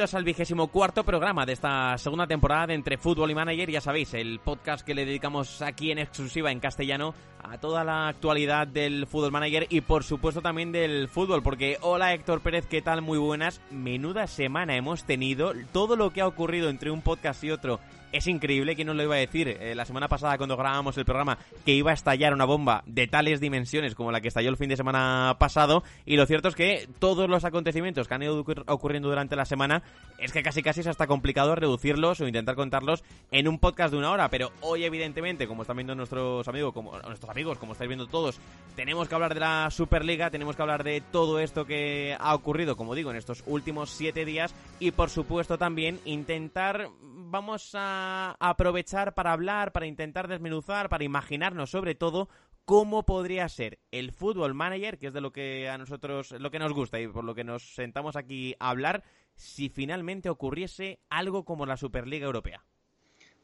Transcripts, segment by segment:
Bienvenidos al vigésimo cuarto programa de esta segunda temporada de Entre Fútbol y Manager. Ya sabéis, el podcast que le dedicamos aquí en exclusiva en castellano a toda la actualidad del Fútbol Manager y por supuesto también del fútbol. Porque hola Héctor Pérez, ¿qué tal? Muy buenas. Menuda semana hemos tenido. Todo lo que ha ocurrido entre un podcast y otro es increíble, ¿quién nos lo iba a decir? Eh, la semana pasada cuando grabábamos el programa que iba a estallar una bomba de tales dimensiones como la que estalló el fin de semana pasado y lo cierto es que todos los acontecimientos que han ido ocurriendo durante la semana es que casi casi es hasta complicado reducirlos o intentar contarlos en un podcast de una hora, pero hoy evidentemente, como están viendo nuestros amigos, como nuestros amigos, como estáis viendo todos, tenemos que hablar de la Superliga, tenemos que hablar de todo esto que ha ocurrido, como digo, en estos últimos siete días y por supuesto también intentar vamos a aprovechar para hablar, para intentar desmenuzar, para imaginarnos sobre todo cómo podría ser el fútbol manager, que es de lo que a nosotros lo que nos gusta y por lo que nos sentamos aquí a hablar, si finalmente ocurriese algo como la Superliga Europea.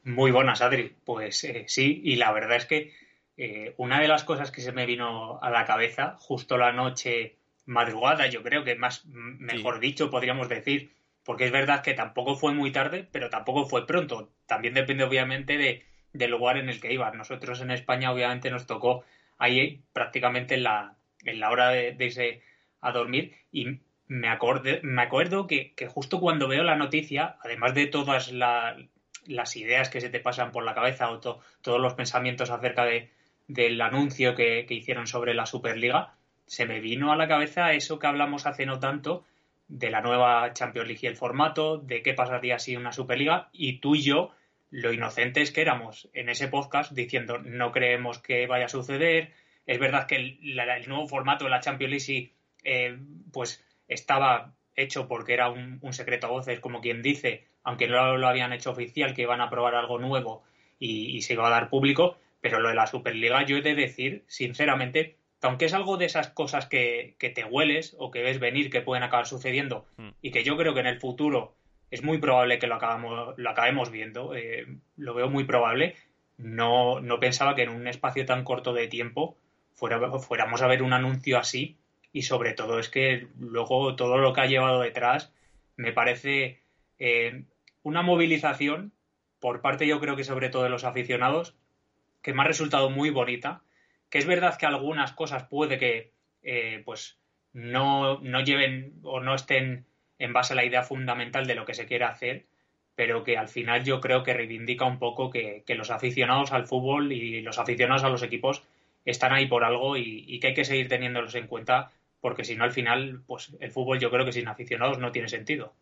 Muy buenas, Adri. Pues eh, sí, y la verdad es que eh, una de las cosas que se me vino a la cabeza justo la noche madrugada, yo creo que más, mejor dicho, podríamos decir, porque es verdad que tampoco fue muy tarde, pero tampoco fue pronto. También depende obviamente de, del lugar en el que ibas. Nosotros en España obviamente nos tocó ahí prácticamente en la, en la hora de, irse a dormir y me, acordé, me acuerdo que, justo cuando veo la noticia, además de todas las ideas que se te pasan por la cabeza o todos los pensamientos acerca de, del anuncio que hicieron sobre la Superliga, se me vino a la cabeza eso que hablamos hace no tanto de la nueva Champions League y el formato, de qué pasaría si una Superliga, y tú y yo, lo inocentes que éramos en ese podcast, diciendo no creemos que vaya a suceder. Es verdad que el, nuevo formato de la Champions League eh, pues estaba hecho porque era un, secreto a voces, como quien dice, aunque no lo habían hecho oficial, que iban a probar algo nuevo y, y se iba a dar público, pero lo de la Superliga yo he de decir, sinceramente, aunque es algo de esas cosas que, te hueles o que ves venir que pueden acabar sucediendo hmm. y que yo creo que en el futuro es muy probable que lo, acabamos, lo acabemos viendo, eh, lo veo muy probable, no, no pensaba que en un espacio tan corto de tiempo fuera, fuéramos a ver un anuncio así y sobre todo es que luego todo lo que ha llevado detrás me parece eh, una movilización por parte yo creo que sobre todo de los aficionados que me ha resultado muy bonita es verdad que algunas cosas puede que eh, pues no, no lleven o no estén en base a la idea fundamental de lo que se quiere hacer, pero que al final yo creo que reivindica un poco que, los aficionados al fútbol y los aficionados a los equipos están ahí por algo y, y, que hay que seguir teniéndolos en cuenta porque si no al final pues el fútbol yo creo que sin aficionados no tiene sentido.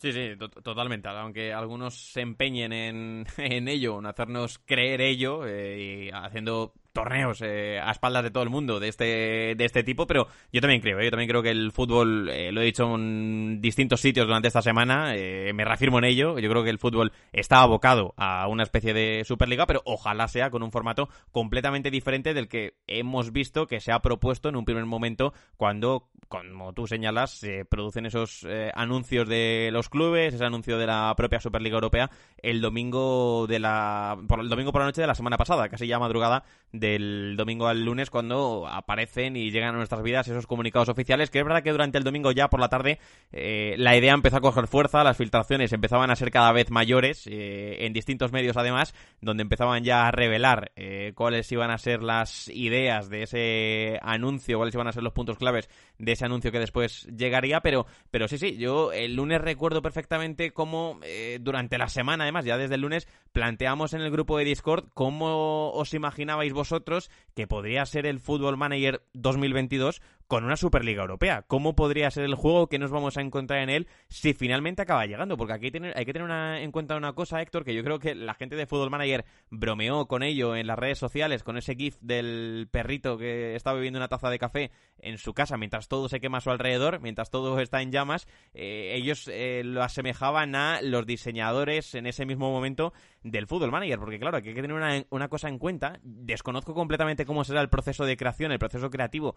Sí, sí, totalmente. Aunque algunos se empeñen en, en ello, en hacernos creer ello, eh, y haciendo torneos eh, a espaldas de todo el mundo de este de este tipo pero yo también creo ¿eh? yo también creo que el fútbol eh, lo he dicho en distintos sitios durante esta semana me reafirmo en ello yo creo que el fútbol está abocado a una especie de superliga pero ojalá sea con un formato completamente diferente del que hemos visto que se ha propuesto en un primer momento cuando como tú señalas se producen esos anuncios de los clubes ese anuncio de la propia superliga europea el domingo de la por el domingo por la noche de la semana pasada casi ya madrugada del domingo al lunes cuando aparecen y llegan a nuestras vidas esos comunicados oficiales, que es verdad que durante el domingo ya por la tarde eh, la idea empezó a coger fuerza, las filtraciones empezaban a ser cada vez mayores, eh, en distintos medios además, donde empezaban ya a revelar eh, cuáles iban a ser las ideas de ese anuncio, cuáles iban a ser los puntos claves de ese anuncio que después llegaría, pero, pero sí, sí, yo el lunes recuerdo perfectamente cómo durante la semana, además, ya desde el lunes, planteamos en el grupo de Discord cómo os imaginabais vosotros que podría ser el Football Manager 2022 con una Superliga Europea. ¿Cómo podría ser el juego que nos vamos a encontrar en él si finalmente acaba llegando? Porque aquí hay, que tener en cuenta una cosa, Héctor, que yo creo que la gente de Football Manager bromeó con ello en las redes sociales, con ese GIF del perrito que está bebiendo una taza de café en su casa mientras todo se quema a su alrededor, mientras todo está en llamas. Eh, ellos eh, lo asemejaban a los diseñadores en ese mismo momento del Football Manager, porque claro, aquí hay que tener una, una cosa en cuenta. Desconozco completamente cómo será el proceso de creación, el proceso creativo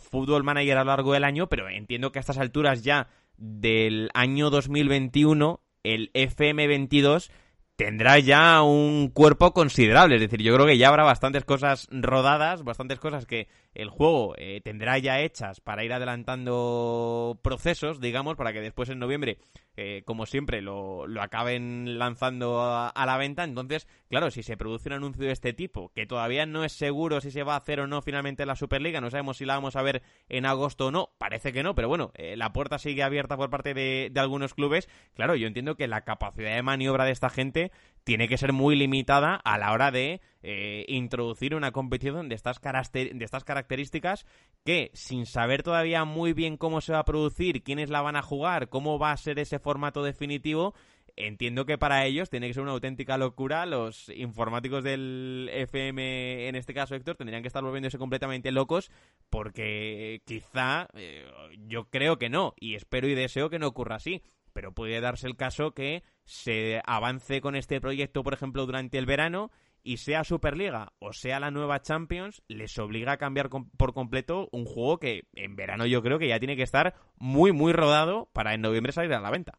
Fútbol Manager a lo largo del año, pero entiendo que a estas alturas ya del año 2021 el FM22 tendrá ya un cuerpo considerable. Es decir, yo creo que ya habrá bastantes cosas rodadas, bastantes cosas que el juego eh, tendrá ya hechas para ir adelantando procesos, digamos, para que después en noviembre, eh, como siempre, lo, lo acaben lanzando a, la venta. Entonces, claro, si se produce un anuncio de este tipo, que todavía no es seguro si se va a hacer o no finalmente la Superliga, no sabemos si la vamos a ver en agosto o no, parece que no, pero bueno, eh, la puerta sigue abierta por parte de, de algunos clubes. Claro, yo entiendo que la capacidad de maniobra de esta gente tiene que ser muy limitada a la hora de eh, introducir una competición de estas, de estas características que, sin saber todavía muy bien cómo se va a producir, quiénes la van a jugar, cómo va a ser ese formato definitivo, entiendo que para ellos tiene que ser una auténtica locura. Los informáticos del FM, en este caso Héctor, tendrían que estar volviéndose completamente locos porque quizá, eh, yo creo que no, y espero y deseo que no ocurra así, pero puede darse el caso que se avance con este proyecto, por ejemplo, durante el verano y sea Superliga o sea la nueva Champions, les obliga a cambiar por completo un juego que en verano yo creo que ya tiene que estar muy, muy rodado para en noviembre salir a la venta.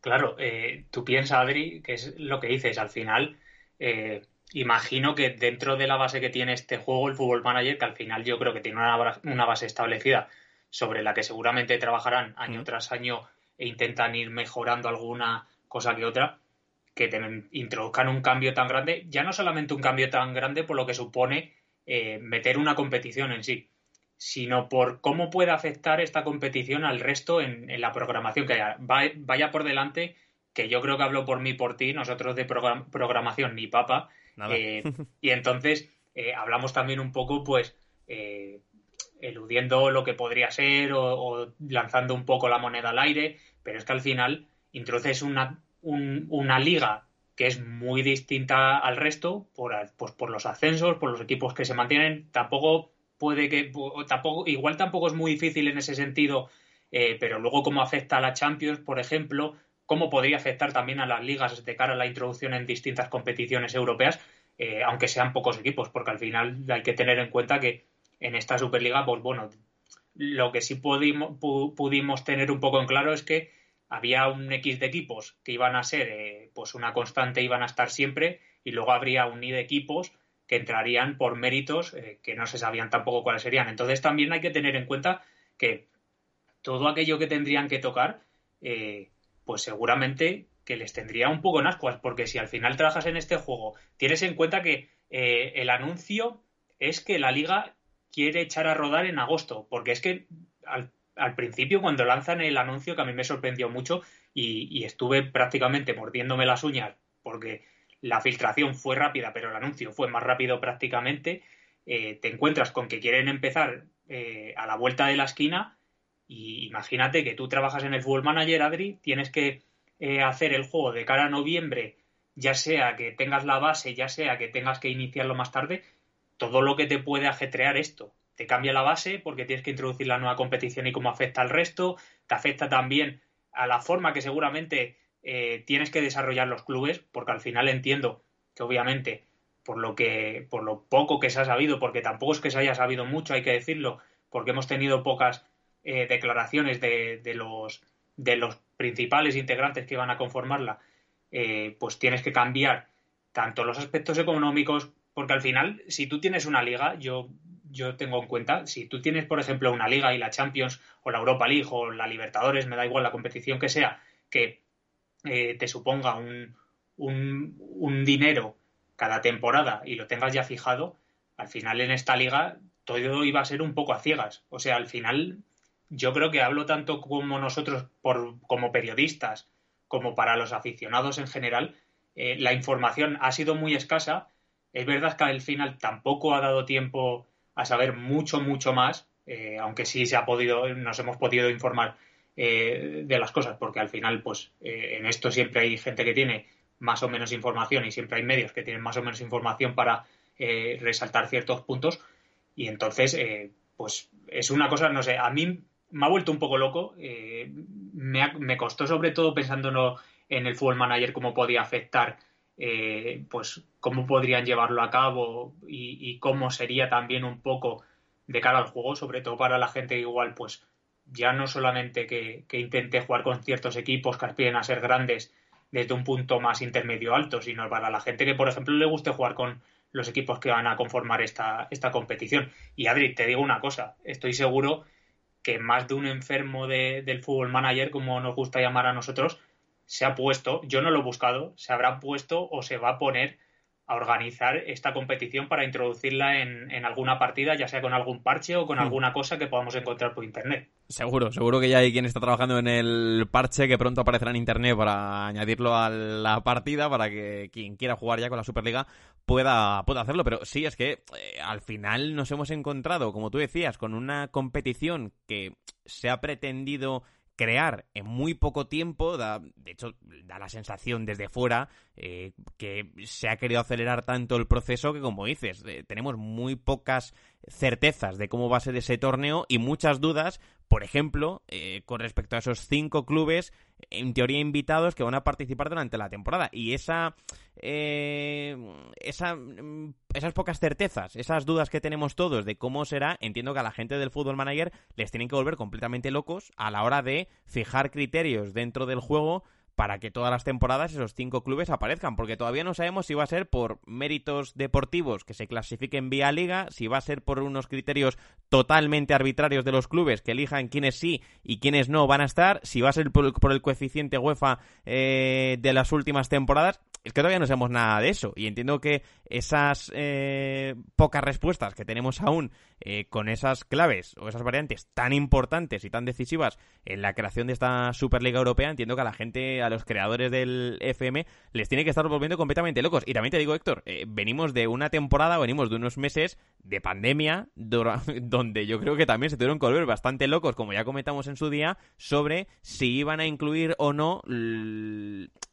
Claro, eh, tú piensas, Adri, que es lo que dices, al final, eh, imagino que dentro de la base que tiene este juego, el Fútbol Manager, que al final yo creo que tiene una, base establecida sobre la que seguramente trabajarán año tras año e intentan ir mejorando alguna cosa que otra, que te introduzcan un cambio tan grande, ya no solamente un cambio tan grande por lo que supone eh, meter una competición en sí, sino por cómo puede afectar esta competición al resto en, la programación que haya. vaya por delante, que yo creo que hablo por mí por ti, nosotros de programación ni papa, eh, y entonces eh, hablamos también un poco, pues, eludiendo lo que podría ser o, lanzando un poco la moneda al aire, pero es que al final introduces una, una liga que es muy distinta al resto por, pues por los ascensos, por los equipos que se mantienen. Tampoco puede que, tampoco, igual tampoco es muy difícil en ese sentido, eh, pero luego cómo afecta a la Champions, por ejemplo, cómo podría afectar también a las ligas de cara a la introducción en distintas competiciones europeas, eh, aunque sean pocos equipos, porque al final hay que tener en cuenta que en esta Superliga, pues bueno, lo que sí pudimos, pudimos tener un poco en claro es que había un X de equipos que iban a ser eh, pues una constante, iban a estar siempre, y luego habría un Y de equipos que entrarían por méritos eh, que no se sabían tampoco cuáles serían. Entonces también hay que tener en cuenta que todo aquello que tendrían que tocar, eh, pues seguramente que les tendría un poco en ascuas, porque si al final trabajas en este juego, tienes en cuenta que el anuncio es que la liga quiere echar a rodar en agosto, porque es que al al principio cuando lanzan el anuncio que a mí me sorprendió mucho y, estuve prácticamente mordiéndome las uñas porque la filtración fue rápida pero el anuncio fue más rápido prácticamente eh, te encuentras con que quieren empezar eh, a la vuelta de la esquina y imagínate que tú trabajas en el Fútbol Manager Adri tienes que eh, hacer el juego de cara a noviembre ya sea que tengas la base ya sea que tengas que iniciarlo más tarde todo lo que te puede ajetrear esto te cambia la base porque tienes que introducir la nueva competición y cómo afecta al resto, te afecta también a la forma que seguramente eh, tienes que desarrollar los clubes, porque al final entiendo que obviamente por lo que por lo poco que se ha sabido, porque tampoco es que se haya sabido mucho, hay que decirlo, porque hemos tenido pocas eh, declaraciones de, de, los de los principales integrantes que van a conformarla, eh, pues tienes que cambiar tanto los aspectos económicos, porque al final, si tú tienes una liga, yo yo tengo en cuenta, si tú tienes, por ejemplo, una liga y la Champions o la Europa League o la Libertadores, me da igual la competición que sea, que eh, te suponga un, un, dinero cada temporada y lo tengas ya fijado, al final en esta liga todo iba a ser un poco a ciegas. O sea, al final yo creo que hablo tanto como nosotros por, como periodistas como para los aficionados en general, eh, la información ha sido muy escasa. Es verdad que al final tampoco ha dado tiempo a saber mucho, mucho más, eh, aunque sí se ha podido, nos hemos podido informar eh, de las cosas, porque al final, pues eh, en esto siempre hay gente que tiene más o menos información y siempre hay medios que tienen más o menos información para resaltar ciertos puntos. Y entonces, pues es una cosa, no sé, a mí me ha vuelto un poco loco. Me, me, costó sobre todo pensando en el Fútbol Manager cómo podía afectar eh, pues cómo podrían llevarlo a cabo y, cómo sería también un poco de cara al juego, sobre todo para la gente igual, pues ya no solamente que, intente jugar con ciertos equipos que aspiren a ser grandes desde un punto más intermedio alto, sino para la gente que, por ejemplo, le guste jugar con los equipos que van a conformar esta, esta competición. Y Adri, te digo una cosa, estoy seguro que más de un enfermo del fútbol manager, como nos gusta llamar a nosotros, se ha puesto, yo no lo he buscado, se habrá puesto o se va a poner a organizar esta competición para introducirla en, en, alguna partida, ya sea con algún parche o con hmm. alguna cosa que podamos encontrar por internet. Seguro, seguro que ya hay quien está trabajando en el parche que pronto aparecerá en internet para añadirlo a la partida para que quien quiera jugar ya con la Superliga pueda, pueda hacerlo. Pero sí, es que eh, al final nos hemos encontrado, como tú decías, con una competición que se ha pretendido crear en muy poco tiempo, da, de hecho, da la sensación desde fuera eh, que se ha querido acelerar tanto el proceso que, como dices, eh, tenemos muy pocas certezas de cómo va a ser ese torneo y muchas dudas, por ejemplo, eh, con respecto a esos cinco clubes, en teoría invitados, que van a participar durante la temporada. Y esa, eh, esa, esas pocas certezas, esas dudas que tenemos todos de cómo será, entiendo que a la gente del Fútbol Manager les tienen que volver completamente locos a la hora de fijar criterios dentro del juego para que todas las temporadas esos cinco clubes aparezcan, porque todavía no sabemos si va a ser por méritos deportivos que se clasifiquen vía liga, si va a ser por unos criterios totalmente arbitrarios de los clubes que elijan quiénes sí y quiénes no van a estar, si va a ser por, el coeficiente UEFA eh, de las últimas temporadas. Es que todavía no sabemos nada de eso y entiendo que esas eh, pocas respuestas que tenemos aún eh, con esas claves o esas variantes tan importantes y tan decisivas en la creación de esta Superliga Europea, entiendo que a la gente, a los creadores del FM, les tiene que estar volviendo completamente locos. Y también te digo, Héctor, eh, venimos de una temporada, venimos de unos meses de pandemia, donde yo creo que también se tuvieron que volver bastante locos, como ya comentamos en su día, sobre si iban a incluir o no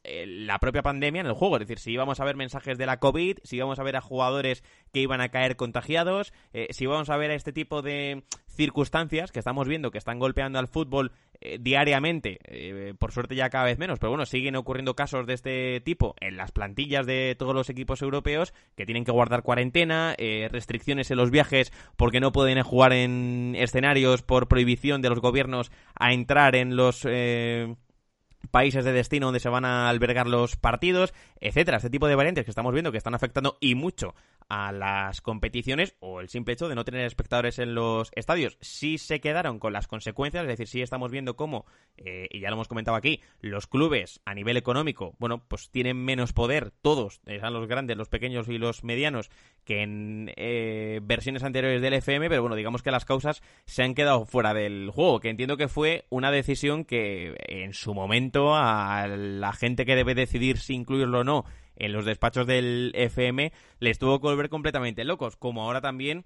la propia pandemia en el juego. Es decir, si íbamos a ver mensajes de la COVID, si íbamos a ver a jugadores que iban a caer contagiados, eh, si íbamos a ver a este tipo de circunstancias que estamos viendo que están golpeando al fútbol eh, diariamente, eh, por suerte ya cada vez menos, pero bueno, siguen ocurriendo casos de este tipo en las plantillas de todos los equipos europeos que tienen que guardar cuarentena, eh, restricciones en los viajes porque no pueden jugar en escenarios por prohibición de los gobiernos a entrar en los países de destino donde se van a albergar los partidos, etcétera. Este tipo de variantes que estamos viendo que están afectando y mucho a las competiciones o el simple hecho de no tener espectadores en los estadios. Sí se quedaron con las consecuencias, es decir, sí estamos viendo cómo, eh, y ya lo hemos comentado aquí, los clubes a nivel económico, bueno, pues tienen menos poder, todos, eh, sean los grandes, los pequeños y los medianos, que en eh, versiones anteriores del FM, pero bueno, digamos que las causas se han quedado fuera del juego, que entiendo que fue una decisión que en su momento a la gente que debe decidir si incluirlo o no en los despachos del FM les tuvo que volver completamente locos, como ahora también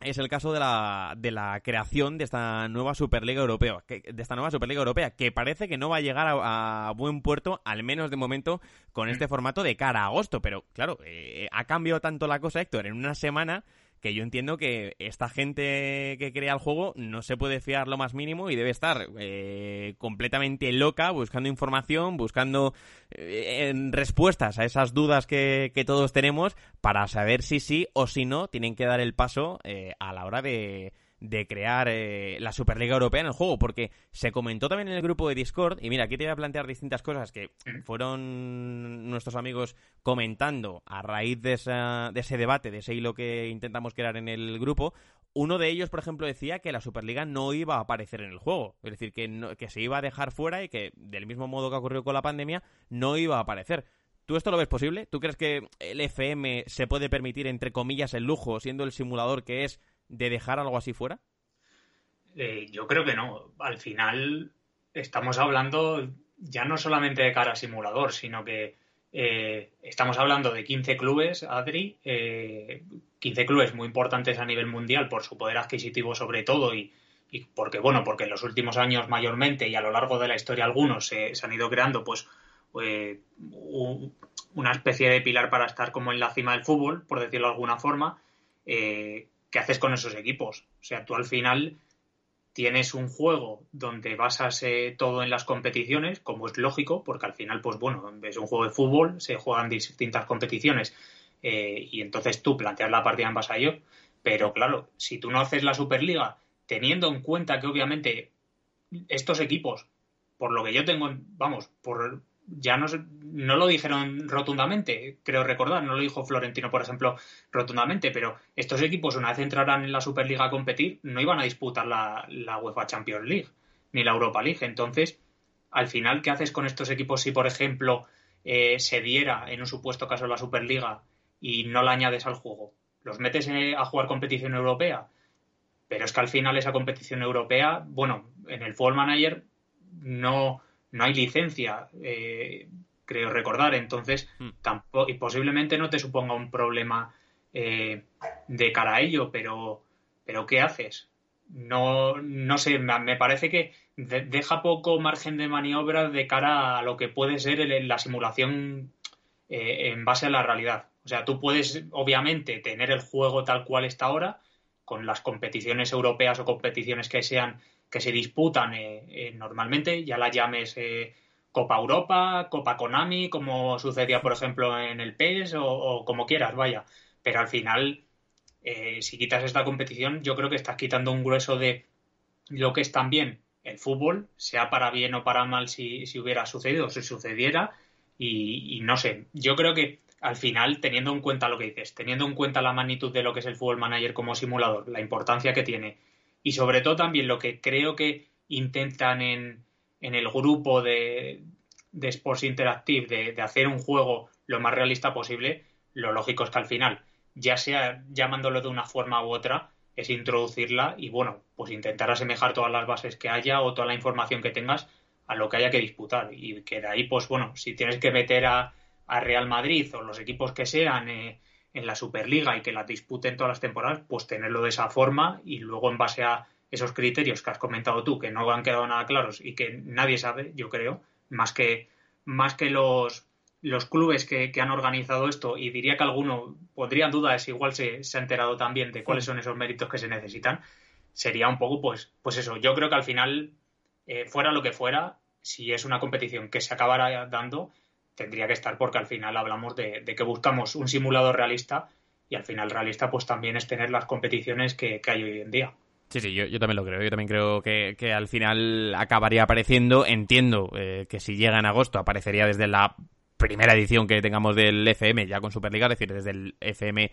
es el caso de la, de la creación de esta nueva Superliga Europea, de esta nueva Superliga Europea, que parece que no va a llegar a, buen puerto, al menos de momento, con este formato de cara a agosto. Pero claro, eh, ha cambiado tanto la cosa, Héctor, en una semana que yo entiendo que esta gente que crea el juego no se puede fiar lo más mínimo y debe estar eh, completamente loca buscando información, buscando eh, respuestas a esas dudas que, todos tenemos para saber si sí o si no tienen que dar el paso eh, a la hora de, de crear eh, la Superliga Europea en el juego, porque se comentó también en el grupo de Discord, y mira, aquí te voy a plantear distintas cosas que fueron nuestros amigos comentando a raíz de, de ese debate, de ese hilo que intentamos crear en el grupo. Uno de ellos, por ejemplo, decía que la Superliga no iba a aparecer en el juego, es decir, que, que se iba a dejar fuera y que, del mismo modo que ocurrió con la pandemia, no iba a aparecer. ¿Tú esto lo ves posible? ¿Tú crees que el FM se puede permitir, entre comillas, el lujo, siendo el simulador que es, de dejar algo así fuera? Eh, yo creo que no. Al final estamos hablando ya no solamente de cara a simulador, sino que eh, estamos hablando de 15 clubes, Adri, 15 eh, clubes muy importantes a nivel mundial por su poder adquisitivo sobre todo y, porque, bueno, porque en los últimos años mayormente y a lo largo de la historia algunos se, han ido creando pues una especie de pilar para estar como en la cima del fútbol, por decirlo de alguna forma, ¿qué haces con esos equipos? O sea, tú al final tienes un juego donde basas todo en las competiciones, como es lógico, porque al final, pues bueno, es un juego de fútbol, se juegan distintas competiciones eh, y entonces tú planteas la partida en base a ello. Pero claro, si tú no haces la Superliga, teniendo en cuenta que obviamente estos equipos, por lo que yo tengo, vamos, por ya no, no lo dijeron rotundamente, creo recordar, no lo dijo Florentino, por ejemplo, rotundamente, pero estos equipos, una vez entraran en la Superliga a competir, no iban a disputar la, la UEFA Champions League ni la Europa League. Entonces, al final, ¿qué haces con estos equipos si, por ejemplo, eh, se diera en un supuesto caso la Superliga y no la añades al juego? ¿Los metes eh, a jugar competición europea? Pero es que al final esa competición europea, bueno, en el Football Manager no, no hay licencia, eh, creo recordar, entonces hmm. tampoco, y posiblemente no te suponga un problema de cara a ello, pero, pero ¿qué haces? no, no sé, me parece que deja poco margen de maniobra de cara a lo que puede ser la simulación eh, en base a la realidad. O sea, tú puedes, obviamente, tener el juego tal cual está ahora, con las competiciones europeas o competiciones que sean que se disputan eh, eh, normalmente, ya las llames Copa Europa, Copa Konami, como sucedía, por ejemplo, en el PES o como quieras, vaya. Pero al final eh, si quitas esta competición, yo creo que estás quitando un grueso de lo que es también el fútbol, sea para bien o para mal si, hubiera sucedido o si sucediera. Y, no sé, yo creo que al final, teniendo en cuenta lo que dices, teniendo en cuenta la magnitud de lo que es el fútbol manager como simulador, la importancia que tiene, y sobre todo también lo que creo que intentan en, en el grupo de, de Sports Interactive de, de hacer un juego lo más realista posible, lo lógico es que al final ya sea llamándolo de una forma u otra, es introducirla y bueno, pues intentar asemejar todas las bases que haya o toda la información que tengas a lo que haya que disputar. Y que de ahí, pues bueno, si tienes que meter a, Real Madrid o los equipos que sean eh, en la Superliga y que la disputen todas las temporadas, pues tenerlo de esa forma y luego en base a esos criterios que has comentado tú, que no han quedado nada claros y que nadie sabe, yo creo, más que, más que los los clubes que, han organizado esto, y diría que alguno podrían dudas, igual se, se, ha enterado también de cuáles son esos méritos que se necesitan, sería un poco, pues, pues eso. Yo creo que al final, eh, fuera lo que fuera, si es una competición que se acabara dando, tendría que estar porque al final hablamos de, que buscamos un simulador realista y al final realista pues también es tener las competiciones que, hay hoy en día. Sí, sí, yo, yo, también lo creo. Yo también creo que, que al final acabaría apareciendo. Entiendo eh, que si llega en agosto aparecería desde la primera edición que tengamos del FM ya con Superliga, es decir, desde el FM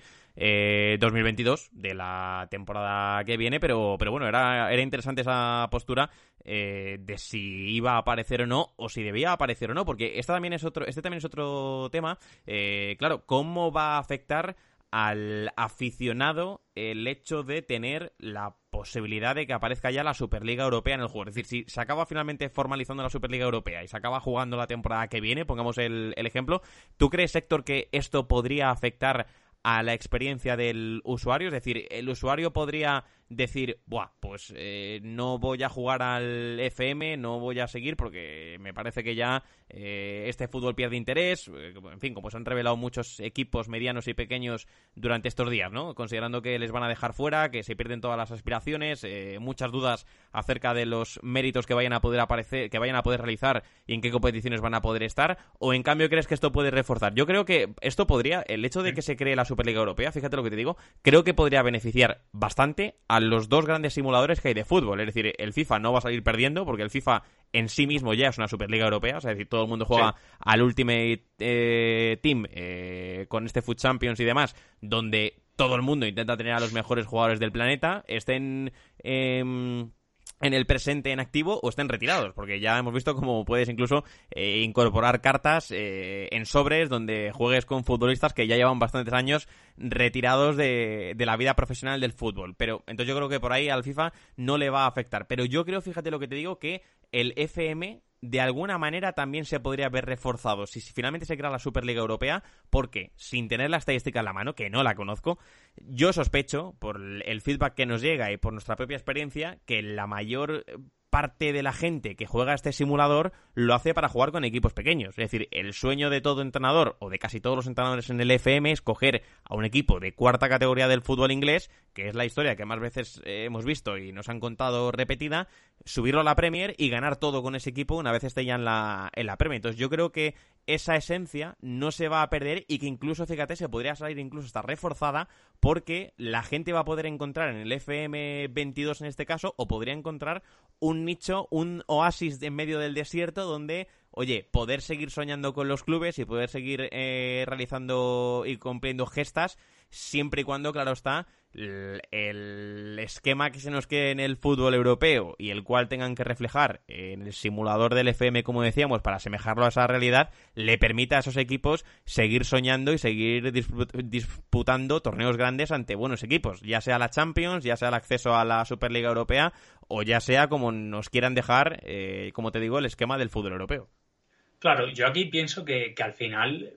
2022 eh, de la temporada que viene, pero, pero bueno, era, era interesante esa postura eh, de si iba a aparecer o no, o si debía aparecer o no, porque esta también es otro, este también es otro tema. Eh, claro, ¿cómo va a afectar al aficionado el hecho de tener la posibilidad de que aparezca ya la Superliga Europea en el juego. Es decir, si se acaba finalmente formalizando la Superliga Europea y se acaba jugando la temporada que viene, pongamos el, ejemplo, ¿tú crees, Héctor, que esto podría afectar a la experiencia del usuario? Es decir, el usuario podría decir, Buah, pues eh, no voy a jugar al FM, no voy a seguir porque me parece que ya eh, este fútbol pierde interés. Eh, en fin, como se han revelado muchos equipos medianos y pequeños durante estos días, ¿no? Considerando que les van a dejar fuera, que se pierden todas las aspiraciones, muchas dudas acerca de los méritos que vayan a poder aparecer, que vayan a poder realizar y en qué competiciones van a poder estar. O en cambio crees que esto puede reforzar. Yo creo que esto podría, el hecho de que se cree la Superliga Europea, fíjate lo que te digo, creo que podría beneficiar bastante a los dos grandes simuladores que hay de fútbol. Es decir, el FIFA no va a salir perdiendo porque el FIFA en sí mismo ya es una Superliga Europea. es decir, todo el mundo juega al Ultimate eh, Team eh, con este Foot Champions y demás, donde todo el mundo intenta tener a los mejores jugadores del planeta. Estén en el presente en activo o estén retirados, porque ya hemos visto cómo puedes incluso eh, incorporar cartas eh, en sobres donde juegues con futbolistas que ya llevan bastantes años retirados de, de, la vida profesional del fútbol. Pero entonces yo creo que por ahí al FIFA no le va a afectar. Pero yo creo, fíjate lo que te digo, que el FM de alguna manera también se podría haber reforzado si finalmente se crea la Superliga Europea, porque sin tener la estadística en la mano, que no la conozco, yo sospecho, por el feedback que nos llega y por nuestra propia experiencia, que la mayor parte de la gente que juega este simulador lo hace para jugar con equipos pequeños. Es decir, el sueño de todo entrenador o de casi todos los entrenadores en el FM es coger a un equipo de cuarta categoría del fútbol inglés, que es la historia que más veces eh, hemos visto y nos han contado repetida, subirlo a la Premier y ganar todo con ese equipo una vez esté ya en la, en la Premier. Entonces yo creo que esa esencia no se va a perder y que incluso, fíjate, se podría salir incluso hasta reforzada porque la gente va a poder encontrar en el FM22 en este caso o podría encontrar un nicho, un oasis en medio del desierto donde oye, poder seguir soñando con los clubes y poder seguir eh, realizando y cumpliendo gestas, siempre y cuando, claro está, el esquema que se nos quede en el fútbol europeo y el cual tengan que reflejar en el simulador del FM, como decíamos, para asemejarlo a esa realidad, le permita a esos equipos seguir soñando y seguir disputando torneos grandes ante buenos equipos, ya sea la Champions, ya sea el acceso a la Superliga Europea o ya sea como nos quieran dejar, eh, como te digo, el esquema del fútbol europeo. Claro, yo aquí pienso que, que al final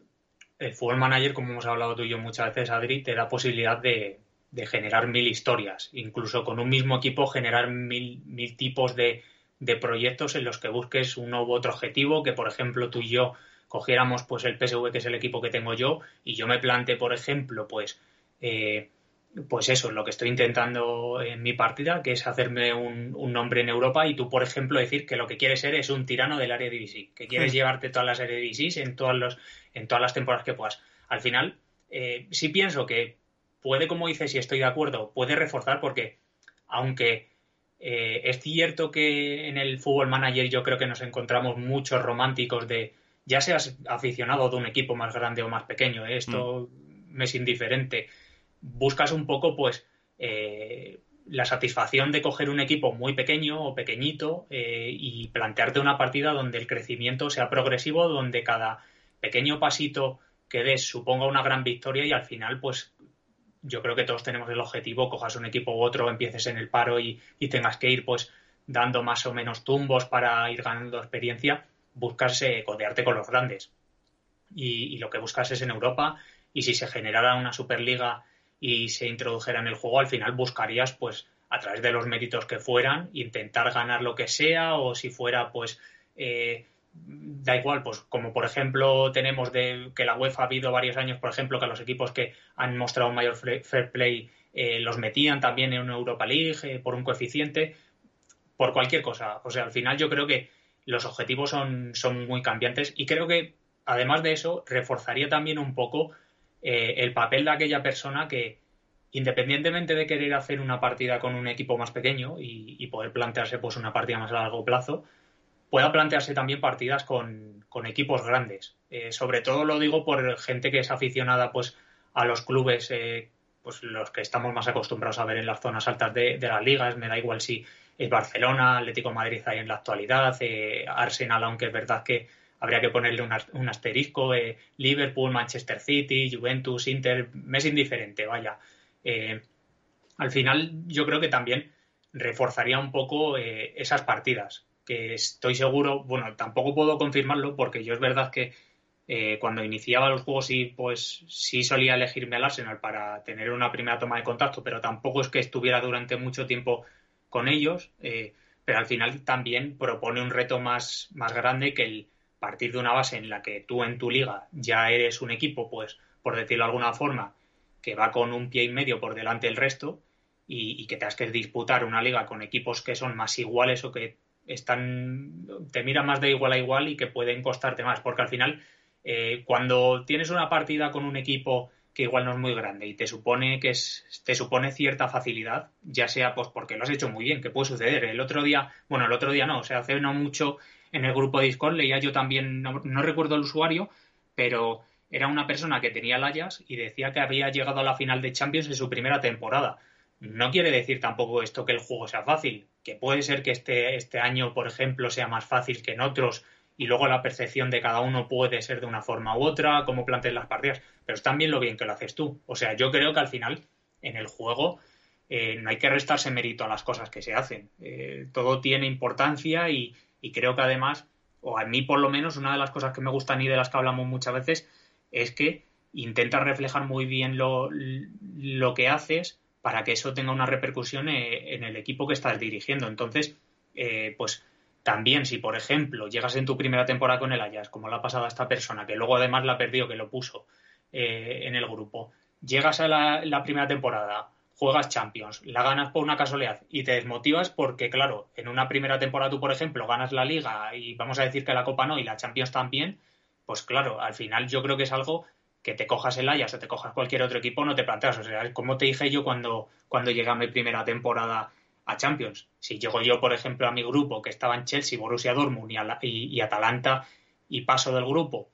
el Fútbol Manager, como hemos hablado tú y yo muchas veces, Adri, te da posibilidad de, de generar mil historias, incluso con un mismo equipo generar mil, mil tipos de, de, proyectos en los que busques uno u otro objetivo, que por ejemplo tú y yo cogiéramos pues el PSV, que es el equipo que tengo yo, y yo me plante, por ejemplo, pues, eh, pues eso, lo que estoy intentando en mi partida, que es hacerme un, un, nombre en Europa, y tú, por ejemplo, decir que lo que quieres ser es un tirano del área de que quieres llevarte todas las áreas en todas, los, en todas las temporadas que puedas. Al final, eh, sí pienso que puede, como dices, y estoy de acuerdo, puede reforzar porque, aunque eh, es cierto que en el fútbol manager yo creo que nos encontramos muchos románticos de, ya seas aficionado de un equipo más grande o más pequeño, ¿eh? esto mm. me es indiferente, buscas un poco, pues, eh, la satisfacción de coger un equipo muy pequeño o pequeñito y plantearte una partida donde el crecimiento sea progresivo, donde cada pequeño pasito que des suponga una gran victoria y al final, pues yo creo que todos tenemos el objetivo, cojas un equipo u otro, empieces en el paro y, tengas que ir pues dando más o menos tumbos para ir ganando experiencia, buscarse codearte con los grandes. Y, lo que buscas es en Europa y si se generara una Superliga y se introdujera en el juego, al final buscarías pues a través de los méritos que fueran, intentar ganar lo que sea o si fuera pues eh, da igual, pues como por ejemplo tenemos de que la UEFA ha habido varios años, por ejemplo, que los equipos que han mostrado un mayor fair play eh, los metían también en Europa League eh, por un coeficiente, por cualquier cosa. O sea, al final yo creo que los objetivos son, son muy cambiantes y creo que además de eso reforzaría también un poco eh, el papel de aquella persona que independientemente de querer hacer una partida con un equipo más pequeño y, poder plantearse pues una partida más a largo plazo, pueda plantearse también partidas con, equipos grandes. Eh, sobre todo lo digo por gente que es aficionada pues a los clubes, eh, pues los que estamos más acostumbrados a ver en las zonas altas de, las ligas. Me da igual si es Barcelona, Atlético Madrid ahí en la actualidad, Arsenal, aunque es verdad que habría que ponerle un, asterisco, Liverpool, Manchester City, Juventus, Inter, me es indiferente, vaya. al final yo creo que también reforzaría un poco esas partidas que estoy seguro, bueno, tampoco puedo confirmarlo porque yo es verdad que eh, cuando iniciaba los juegos sí, pues sí solía elegirme al Arsenal para tener una primera toma de contacto, pero tampoco es que estuviera durante mucho tiempo con ellos, eh, pero al final también propone un reto más, más grande que el partir de una base en la que tú en tu liga ya eres un equipo, pues por decirlo de alguna forma, que va con un pie y medio por delante del resto y, que tengas que disputar una liga con equipos que son más iguales o que están, te miran más de igual a igual y que pueden costarte más, porque al final, eh, cuando tienes una partida con un equipo que igual no es muy grande y te supone que es, te supone cierta facilidad, ya sea pues porque lo has hecho muy bien, que puede suceder. El otro día, bueno, el otro día no, o sea, hace no mucho en el grupo de Discord leía yo también, no, recuerdo el usuario, pero era una persona que tenía layas y decía que había llegado a la final de Champions en su primera temporada. No quiere decir tampoco esto que el juego sea fácil, que puede ser que este, este año, por ejemplo, sea más fácil que en otros y luego la percepción de cada uno puede ser de una forma u otra, cómo planteas las partidas, pero es también lo bien que lo haces tú. O sea, yo creo que al final en el juego eh, no hay que restarse mérito a las cosas que se hacen. Eh, todo tiene importancia y, y, creo que además, o a mí por lo menos, una de las cosas que me gustan y de las que hablamos muchas veces es que intentas reflejar muy bien lo, lo que haces para que eso tenga una repercusión eh, en el equipo que estás dirigiendo. Entonces, eh, pues también si, por ejemplo, llegas en tu primera temporada con el Ajax, como la ha pasado a esta persona, que luego además la perdió, que lo puso eh, en el grupo, llegas a la, primera temporada juegas Champions, la ganas por una casualidad y te desmotivas porque, claro, en una primera temporada tú, por ejemplo, ganas la liga y vamos a decir que la Copa no y la Champions también, pues claro, al final yo creo que es algo que te cojas el Ajax o te cojas cualquier otro equipo, no te planteas. O sea, como te dije yo cuando, cuando a mi primera temporada a Champions. Si llego yo, por ejemplo, a mi grupo, que estaba en Chelsea, Borussia Dortmund y, y, Atalanta, y paso del grupo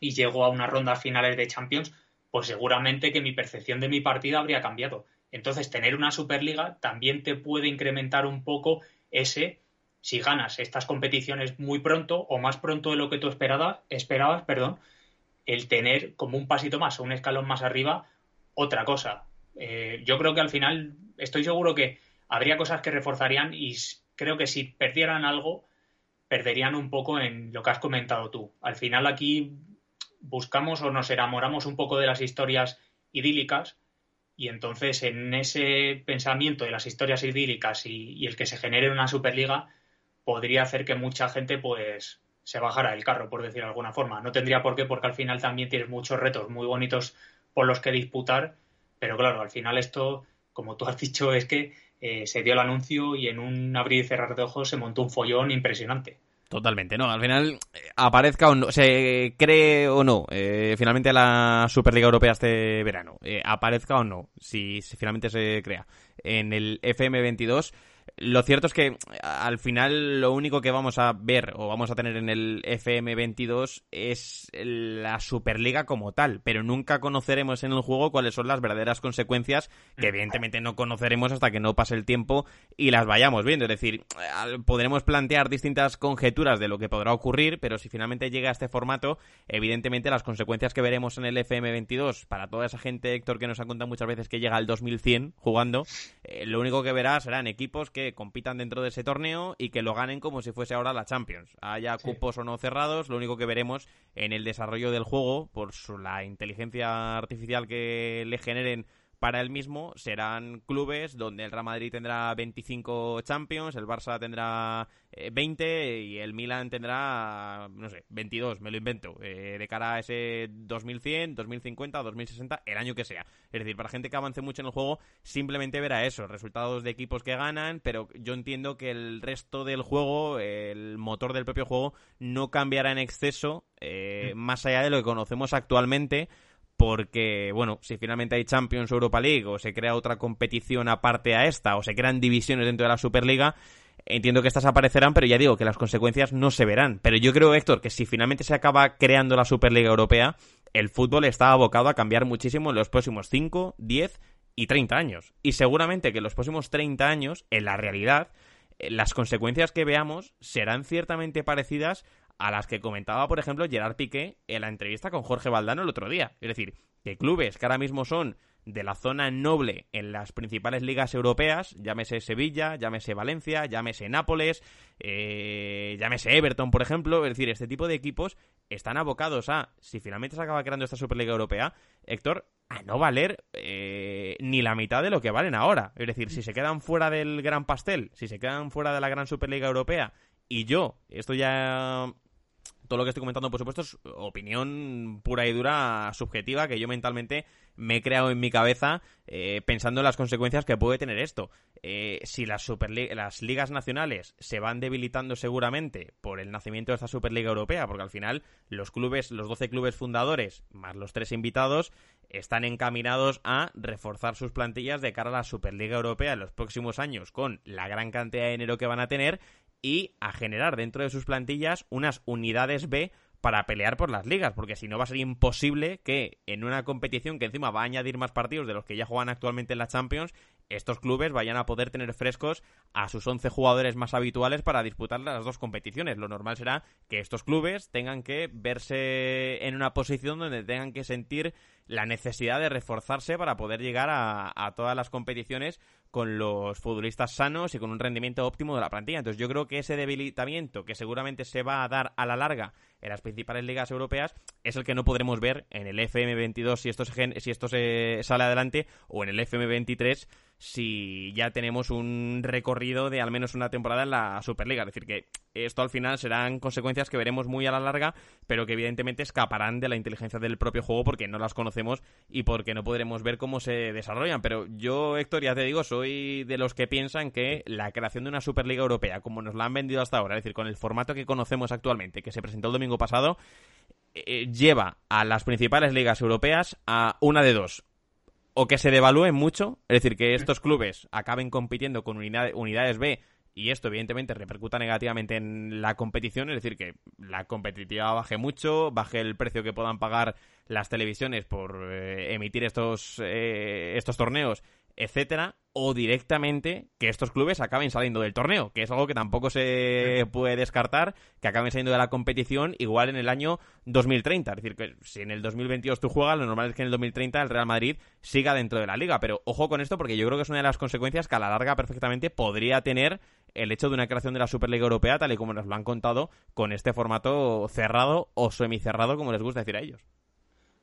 y llego a unas rondas finales de Champions, pues seguramente que mi percepción de mi partida habría cambiado. Entonces, tener una Superliga también te puede incrementar un poco ese, si ganas estas competiciones muy pronto o más pronto de lo que tú esperabas, esperabas perdón, el tener como un pasito más o un escalón más arriba otra cosa. Eh, yo creo que al final estoy seguro que habría cosas que reforzarían y creo que si perdieran algo, perderían un poco en lo que has comentado tú. Al final aquí buscamos o nos enamoramos un poco de las historias idílicas y entonces en ese pensamiento de las historias idílicas y, el que se genere una Superliga podría hacer que mucha gente pues se bajara del carro, por decir de alguna forma. No tendría por qué, porque al final también tienes muchos retos muy bonitos por los que disputar, pero claro, al final esto, como tú has dicho, es que eh, se dio el anuncio y en un abrir y cerrar de ojos se montó un follón impresionante. Totalmente, ¿no? Al final, eh, aparezca o no, se cree o no, eh, finalmente la Superliga Europea este verano, aparezca o no, si, si, finalmente se crea en el FM22, lo cierto es que al final lo único que vamos a ver o vamos a tener en el FM22 es la Superliga como tal, pero nunca conoceremos en el juego cuáles son las verdaderas consecuencias que evidentemente no conoceremos hasta que no pase el tiempo y las vayamos viendo. Es decir, podremos plantear distintas conjeturas de lo que podrá ocurrir, pero si finalmente llega a este formato, evidentemente las consecuencias que veremos en el FM22 para toda esa gente, Héctor, que nos ha contado muchas veces que llega al 2100 jugando, eh, lo único que verá serán equipos que compitan dentro de ese torneo y que lo ganen como si fuese ahora la Champions. Haya cupos o no cerrados, lo único que veremos en el desarrollo del juego, por la inteligencia artificial que le generen para él mismo serán clubes donde el Real Madrid tendrá 25 Champions, el Barça tendrá 20 eh, y el Milan tendrá, no sé, 22, me lo invento, eh, de cara a ese 2100, 2050, 2060, el año que sea. Es decir, para gente que avance mucho en el juego, simplemente verá eso, resultados de equipos que ganan, pero yo entiendo que el resto del juego, el motor del propio juego, no cambiará en exceso, eh, más allá de lo que conocemos actualmente porque, bueno, si finalmente hay Champions Europa League o se crea otra competición aparte a esta o se crean divisiones dentro de la Superliga, entiendo que estas aparecerán, pero ya digo que las consecuencias no se verán. Pero yo creo, Héctor, que si finalmente se acaba creando la Superliga Europea, el fútbol está abocado a cambiar muchísimo en los próximos 5, 10 y 30 años. Y seguramente que en los próximos 30 años, en la realidad, eh, las consecuencias que veamos serán ciertamente parecidas a las que comentaba, por ejemplo, Gerard Piqué en la entrevista con Jorge Valdano el otro día. Es decir, que clubes que ahora mismo son de la zona noble en las principales ligas europeas, llámese Sevilla, llámese Valencia, llámese Nápoles, eh, llámese Everton, por ejemplo, es decir, este tipo de equipos están abocados a, si finalmente se acaba creando esta Superliga Europea, Héctor, a no valer eh, ni la mitad de lo que valen ahora. Es decir, si se quedan fuera del gran pastel, si se quedan fuera de la gran Superliga Europea, y yo, esto ya todo lo que estoy comentando, por supuesto, es opinión pura y dura, subjetiva, que yo mentalmente me he creado en mi cabeza eh, pensando en las consecuencias que puede tener esto. Eh, si las, las ligas nacionales se van debilitando seguramente por el nacimiento de esta Superliga Europea, porque al final los clubes, los 12 clubes fundadores, más los tres invitados, están encaminados a reforzar sus plantillas de cara a la Superliga Europea en los próximos años con la gran cantidad de dinero que van a tener y a generar dentro de sus plantillas unas unidades B para pelear por las ligas, porque si no va a ser imposible que en una competición que encima va a añadir más partidos de los que ya juegan actualmente en la Champions, estos clubes vayan a poder tener frescos a sus 11 jugadores más habituales para disputar las dos competiciones. Lo normal será que estos clubes tengan que verse en una posición donde tengan que sentir la necesidad de reforzarse para poder llegar a, todas las competiciones con los futbolistas sanos y con un rendimiento óptimo de la plantilla. Entonces yo creo que ese debilitamiento que seguramente se va a dar a la larga en las principales ligas europeas es el que no podremos ver en el FM22 si esto se, si esto se sale adelante o en el FM23 si ya tenemos un recorrido de al menos una temporada en la Superliga. Es decir, que esto al final serán consecuencias que veremos muy a la larga, pero que evidentemente escaparán de la inteligencia del propio juego porque no las conocemos y porque no podremos ver cómo se desarrollan. Pero yo, Héctor, ya te digo, soy de los que piensan que la creación de una Superliga Europea, como nos la han vendido hasta ahora, es decir, con el formato que conocemos actualmente, que se presentó el domingo pasado, eh, lleva a las principales ligas europeas a una de dos. O que se devalúen mucho, es decir, que estos clubes acaben compitiendo con unidades B y esto evidentemente repercuta negativamente en la competición, es decir, que la competitividad baje mucho, baje el precio que puedan pagar las televisiones por eh, emitir estos, eh, estos torneos etcétera, o directamente que estos clubes acaben saliendo del torneo, que es algo que tampoco se puede descartar, que acaben saliendo de la competición igual en el año 2030. Es decir, que si en el 2022 tú juegas, lo normal es que en el 2030 el Real Madrid siga dentro de la liga. Pero ojo con esto porque yo creo que es una de las consecuencias que a la larga perfectamente podría tener el hecho de una creación de la Superliga Europea, tal y como nos lo han contado, con este formato cerrado o semicerrado, como les gusta decir a ellos.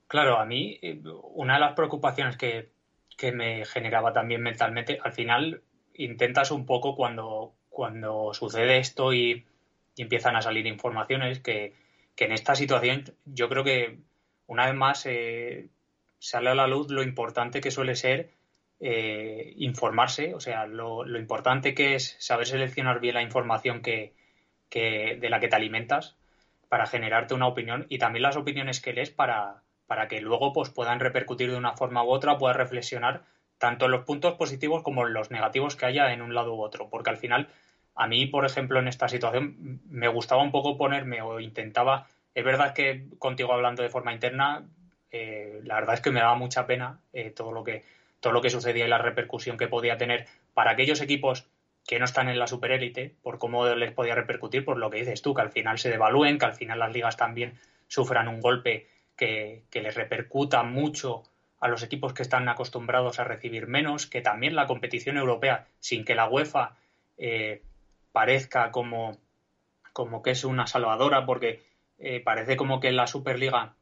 Claro, a mí eh, una de las preocupaciones que que me generaba también mentalmente. Al final intentas un poco cuando, cuando sucede esto y, empiezan a salir informaciones que, en esta situación yo creo que una vez más eh, sale a la luz lo importante que suele ser eh, informarse, o sea, lo, importante que es saber seleccionar bien la información que, que, de la que te alimentas para generarte una opinión y también las opiniones que lees para, para que luego pues, puedan repercutir de una forma u otra, puedas reflexionar tanto en los puntos positivos como en los negativos que haya en un lado u otro. Porque al final, a mí, por ejemplo, en esta situación, me gustaba un poco ponerme o intentaba. Es verdad que contigo hablando de forma interna, eh, la verdad es que me daba mucha pena eh, todo lo que todo lo que sucedía y la repercusión que podía tener para aquellos equipos que no están en la superélite, por cómo les podía repercutir, por lo que dices tú, que al final se devalúen, que al final las ligas también sufran un golpe que, les repercuta mucho a los equipos que están acostumbrados a recibir menos, que también la competición europea, sin que la UEFA eh, parezca como, como que es una salvadora, porque eh, parece como que la Superliga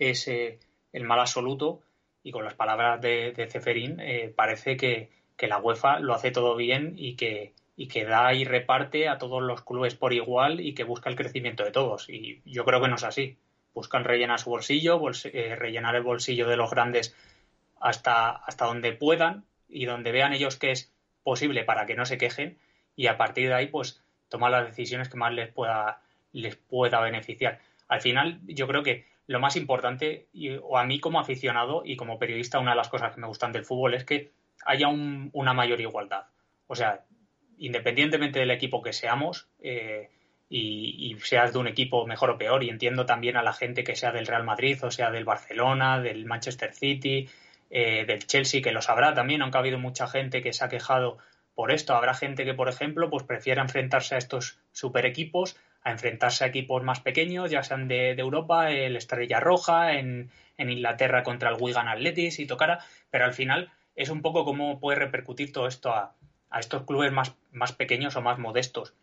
es eh, el mal absoluto, y con las palabras de, de Ceferín, parece que, que, la UEFA lo hace todo bien y que, y que da y reparte a todos los clubes por igual y que busca el crecimiento de todos. Y yo creo que no es así buscan rellenar su bolsillo, eh, rellenar el bolsillo de los grandes hasta, hasta donde puedan y donde vean ellos que es posible para que no se quejen y a partir de ahí pues tomar las decisiones que más les pueda, les pueda beneficiar. Al final yo creo que lo más importante, o a mí como aficionado y como periodista, una de las cosas que me gustan del fútbol es que haya una mayor igualdad. O sea, independientemente del equipo que seamos, eh, y, seas de un equipo mejor o peor. Y entiendo también a la gente que sea del Real Madrid o sea del Barcelona, del Manchester City, eh, del Chelsea, que lo sabrá también, aunque ha habido mucha gente que se ha quejado por esto. Habrá gente que, por ejemplo, pues prefiera enfrentarse a estos super equipos a enfrentarse a equipos más pequeños, ya sean de, Europa, el Estrella Roja, en, en, Inglaterra contra el Wigan Athletics y tocara, pero al final es un poco cómo puede repercutir todo esto a, a estos clubes más, más pequeños o más modestos.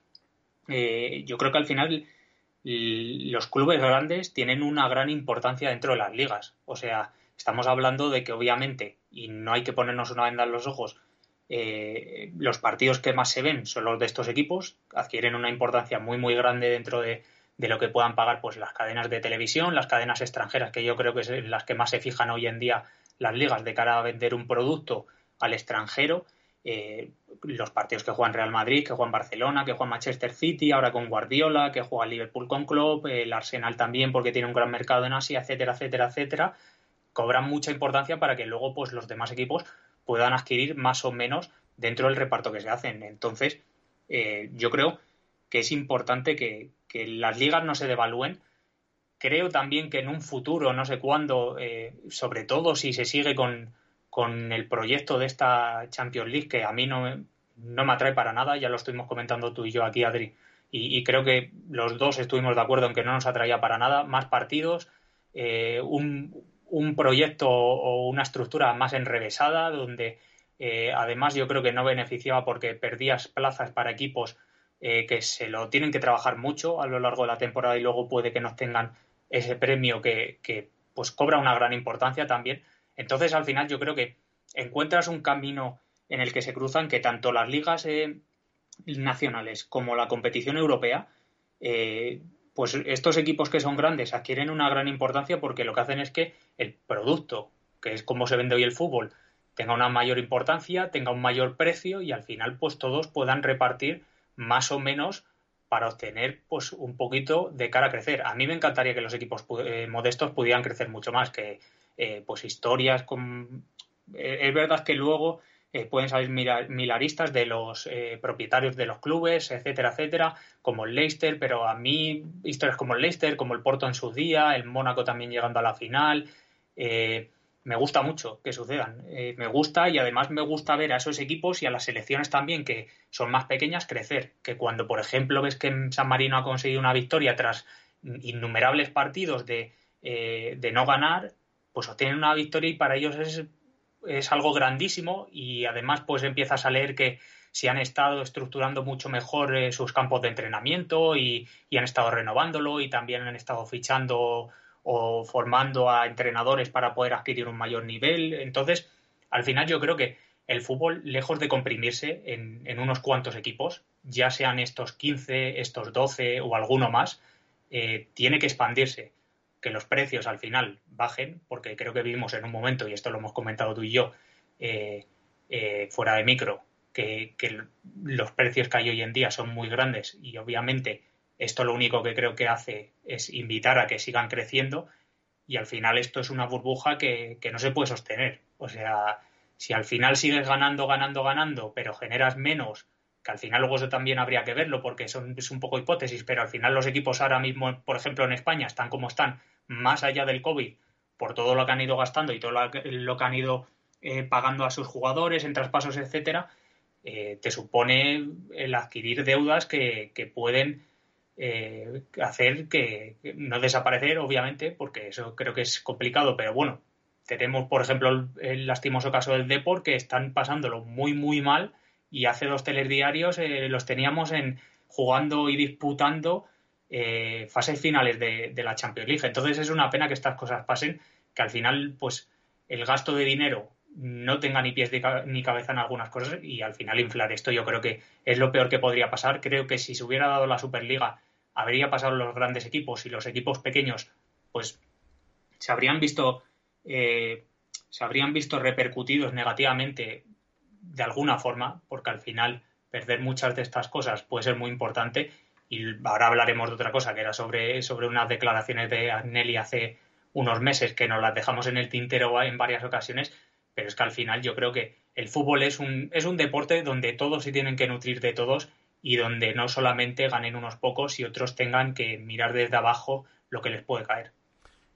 Eh, yo creo que al final los clubes grandes tienen una gran importancia dentro de las ligas. O sea, estamos hablando de que obviamente, y no hay que ponernos una venda en los ojos, eh, los partidos que más se ven son los de estos equipos, adquieren una importancia muy muy grande dentro de, lo que puedan pagar pues las cadenas de televisión, las cadenas extranjeras, que yo creo que son las que más se fijan hoy en día las ligas de cara a vender un producto al extranjero eh, los partidos que juegan Real Madrid, que juegan Barcelona, que juegan Manchester City, ahora con Guardiola, que juega Liverpool con Klopp, el Arsenal también porque tiene un gran mercado en Asia, etcétera, etcétera, etcétera, cobran mucha importancia para que luego pues los demás equipos puedan adquirir más o menos dentro del reparto que se hacen. Entonces, eh, yo creo que es importante que, las ligas no se devalúen. Creo también que en un futuro, no sé cuándo, eh, sobre todo si se sigue con, con el proyecto de esta Champions League, que a mí no, no me atrae para nada, ya lo estuvimos comentando tú y yo aquí, Adri, y, creo que los dos estuvimos de acuerdo en que no nos atraía para nada, más partidos, eh, un, un, proyecto o una estructura más enrevesada, donde eh, además yo creo que no beneficiaba porque perdías plazas para equipos eh, que se lo tienen que trabajar mucho a lo largo de la temporada y luego puede que no tengan ese premio que, que pues cobra una gran importancia también entonces, al final, yo creo que encuentras un camino en el que se cruzan que tanto las ligas eh, nacionales como la competición europea, eh, pues estos equipos que son grandes adquieren una gran importancia porque lo que hacen es que el producto, que es como se vende hoy el fútbol, tenga una mayor importancia, tenga un mayor precio y al final pues todos puedan repartir más o menos para obtener pues un poquito de cara a crecer. A mí me encantaría que los equipos eh, modestos pudieran crecer mucho más, que eh, pues historias con... Eh, es verdad que luego pueden salir milaristas de los propietarios de los clubes, etcétera, etcétera, como el Leicester, pero a mí historias como el Leicester, como el Porto en su día, el Mónaco también llegando a la final, me gusta mucho que sucedan. Eh, me gusta y además me gusta ver a esos equipos y a las selecciones también que son más pequeñas crecer. Que cuando, por ejemplo, ves que San Marino ha conseguido una victoria tras innumerables partidos de, eh, de no ganar, pues obtienen una victoria y para ellos es, es algo grandísimo y además pues empiezas a leer que si han estado estructurando mucho mejor eh, sus campos de entrenamiento y, y han estado renovándolo y también han estado fichando o formando a entrenadores para poder adquirir un mayor nivel. Entonces, al final yo creo que el fútbol, lejos de comprimirse en, unos cuantos equipos, ya sean estos 15, estos 12 o alguno más, eh, tiene que expandirse. Que los precios al final bajen, porque creo que vivimos en un momento, y esto lo hemos comentado tú y yo, eh, eh, fuera de micro, que, que los precios que hay hoy en día son muy grandes y obviamente esto lo único que creo que hace es invitar a que sigan creciendo y al final esto es una burbuja que, no se puede sostener. O sea, si al final sigues ganando, ganando, ganando, pero generas menos, que al final luego eso también habría que verlo porque son, es un poco hipótesis, pero al final los equipos ahora mismo, por ejemplo, en España están como están, más allá del COVID, por todo lo que han ido gastando y todo lo que, han ido eh, pagando a sus jugadores en traspasos, etcétera, eh, te supone el adquirir deudas que, que pueden eh, hacer que, no desaparecer, obviamente, porque eso creo que es complicado, pero bueno, tenemos, por ejemplo, el, lastimoso caso del Deport, que están pasándolo muy, muy mal y hace dos telediarios eh, los teníamos en jugando y disputando eh, fases finales de, la Champions League. Entonces es una pena que estas cosas pasen, que al final, pues, el gasto de dinero no tenga ni pies ni cabeza en algunas cosas y al final inflar esto yo creo que es lo peor que podría pasar. Creo que si se hubiera dado la Superliga habría pasado los grandes equipos y los equipos pequeños pues se habrían visto eh, se habrían visto repercutidos negativamente de alguna forma porque al final perder muchas de estas cosas puede ser muy importante y ahora hablaremos de otra cosa que era sobre, sobre unas declaraciones de Agnelli hace unos meses que nos las dejamos en el tintero en varias ocasiones pero es que al final yo creo que el fútbol es un, es un deporte donde todos se tienen que nutrir de todos y donde no solamente ganen unos pocos y otros tengan que mirar desde abajo lo que les puede caer.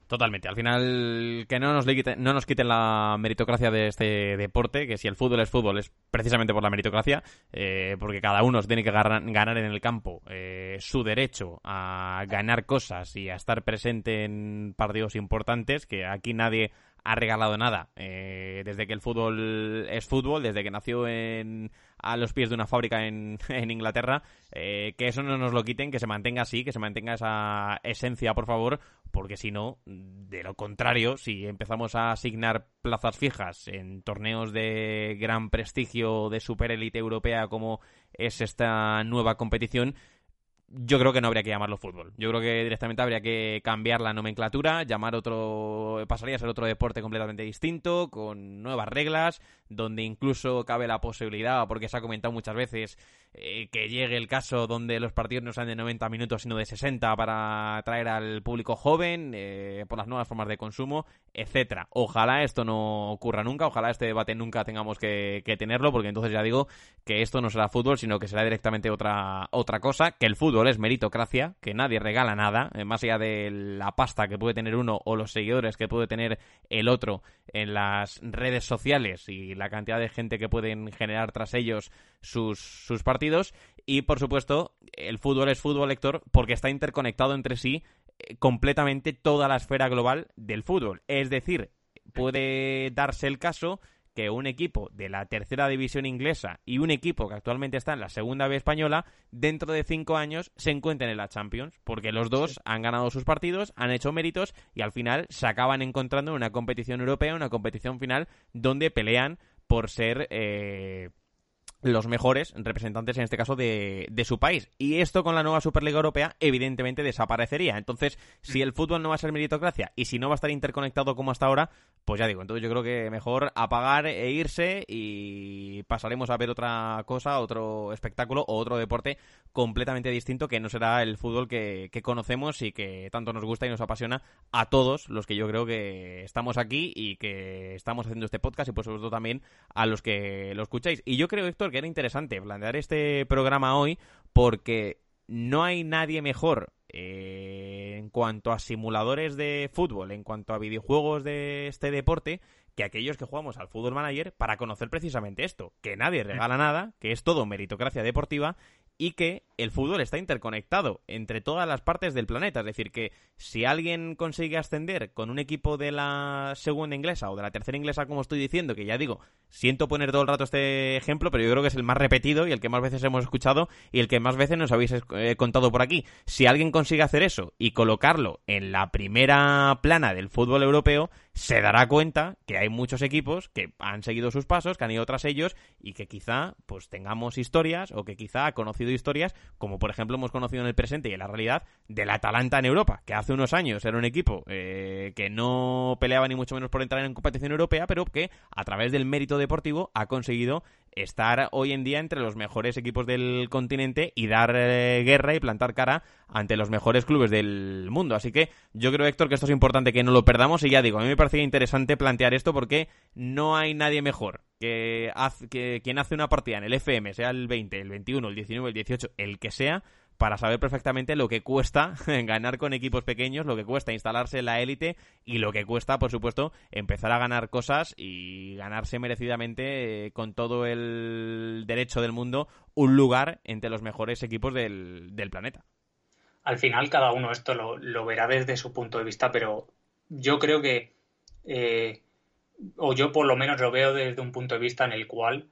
Totalmente. Al final, que no nos, quiten, no nos quiten la meritocracia de este deporte, que si el fútbol es fútbol es precisamente por la meritocracia, eh, porque cada uno tiene que ganar en el campo eh, su derecho a ganar cosas y a estar presente en partidos importantes, que aquí nadie ha regalado nada. Eh, desde que el fútbol es fútbol, desde que nació en, a los pies de una fábrica en, Inglaterra, eh, que eso no nos lo quiten, que se mantenga así, que se mantenga esa esencia, por favor, porque si no, de lo contrario, si empezamos a asignar plazas fijas en torneos de gran prestigio de superélite europea como es esta nueva competición, yo creo que no habría que llamarlo fútbol. Yo creo que directamente habría que cambiar la nomenclatura, llamar otro, pasaría a ser otro deporte completamente distinto, con nuevas reglas, donde incluso cabe la posibilidad, porque se ha comentado muchas veces, eh, que llegue el caso donde los partidos no sean de 90 minutos sino de 60 para atraer al público joven, eh, por las nuevas formas de consumo, etcétera. Ojalá esto no ocurra nunca, ojalá este debate nunca tengamos que, que tenerlo, porque entonces ya digo que esto no será fútbol, sino que será directamente otra, otra cosa, que el fútbol es meritocracia, que nadie regala nada, eh, más allá de la pasta que puede tener uno o los seguidores que puede tener el otro en las redes sociales y la cantidad de gente que pueden generar tras ellos sus, sus partidos. Y por supuesto, el fútbol es fútbol, Héctor, porque está interconectado entre sí eh, completamente toda la esfera global del fútbol. Es decir, puede darse el caso que un equipo de la tercera división inglesa y un equipo que actualmente está en la segunda B española, dentro de cinco años se encuentren en la Champions, porque los dos han ganado sus partidos, han hecho méritos y al final se acaban encontrando en una competición europea, una competición final donde pelean por ser eh, los mejores representantes en este caso de, de, su país. Y esto con la nueva Superliga Europea evidentemente desaparecería. Entonces, si el fútbol no va a ser meritocracia y si no va a estar interconectado como hasta ahora, pues ya digo, entonces yo creo que mejor apagar e irse y pasaremos a ver otra cosa, otro espectáculo o otro deporte completamente distinto que no será el fútbol que, que conocemos y que tanto nos gusta y nos apasiona a todos los que yo creo que estamos aquí y que estamos haciendo este podcast y por supuesto también a los que lo escucháis. Y yo creo, Héctor, que era interesante plantear este programa hoy porque no hay nadie mejor eh, en cuanto a simuladores de fútbol, en cuanto a videojuegos de este deporte, que aquellos que jugamos al fútbol manager para conocer precisamente esto, que nadie regala nada, que es todo meritocracia deportiva y que el fútbol está interconectado entre todas las partes del planeta. Es decir, que si alguien consigue ascender con un equipo de la segunda inglesa o de la tercera inglesa, como estoy diciendo, que ya digo, siento poner todo el rato este ejemplo, pero yo creo que es el más repetido y el que más veces hemos escuchado y el que más veces nos habéis eh, contado por aquí. Si alguien consigue hacer eso y colocarlo en la primera plana del fútbol europeo, se dará cuenta que hay muchos equipos que han seguido sus pasos, que han ido tras ellos y que quizá pues tengamos historias o que quizá ha conocido historias como por ejemplo hemos conocido en el presente y en la realidad del Atalanta en Europa, que hace unos años era un equipo eh, que no peleaba ni mucho menos por entrar en competición europea, pero que a través del mérito deportivo ha conseguido estar hoy en día entre los mejores equipos del continente y dar eh, guerra y plantar cara ante los mejores clubes del mundo. Así que yo creo, Héctor, que esto es importante que no lo perdamos y ya digo, a mí me parecía interesante plantear esto porque no hay nadie mejor que, que quien hace una partida en el FM, sea el 20, el 21, el 19, el 18, el que sea, para saber perfectamente lo que cuesta ganar con equipos pequeños, lo que cuesta instalarse en la élite y lo que cuesta, por supuesto, empezar a ganar cosas y ganarse merecidamente eh, con todo el derecho del mundo un lugar entre los mejores equipos del, planeta. Al final cada uno esto lo, verá desde su punto de vista, pero yo creo que, eh, o yo por lo menos lo veo desde un punto de vista en el cual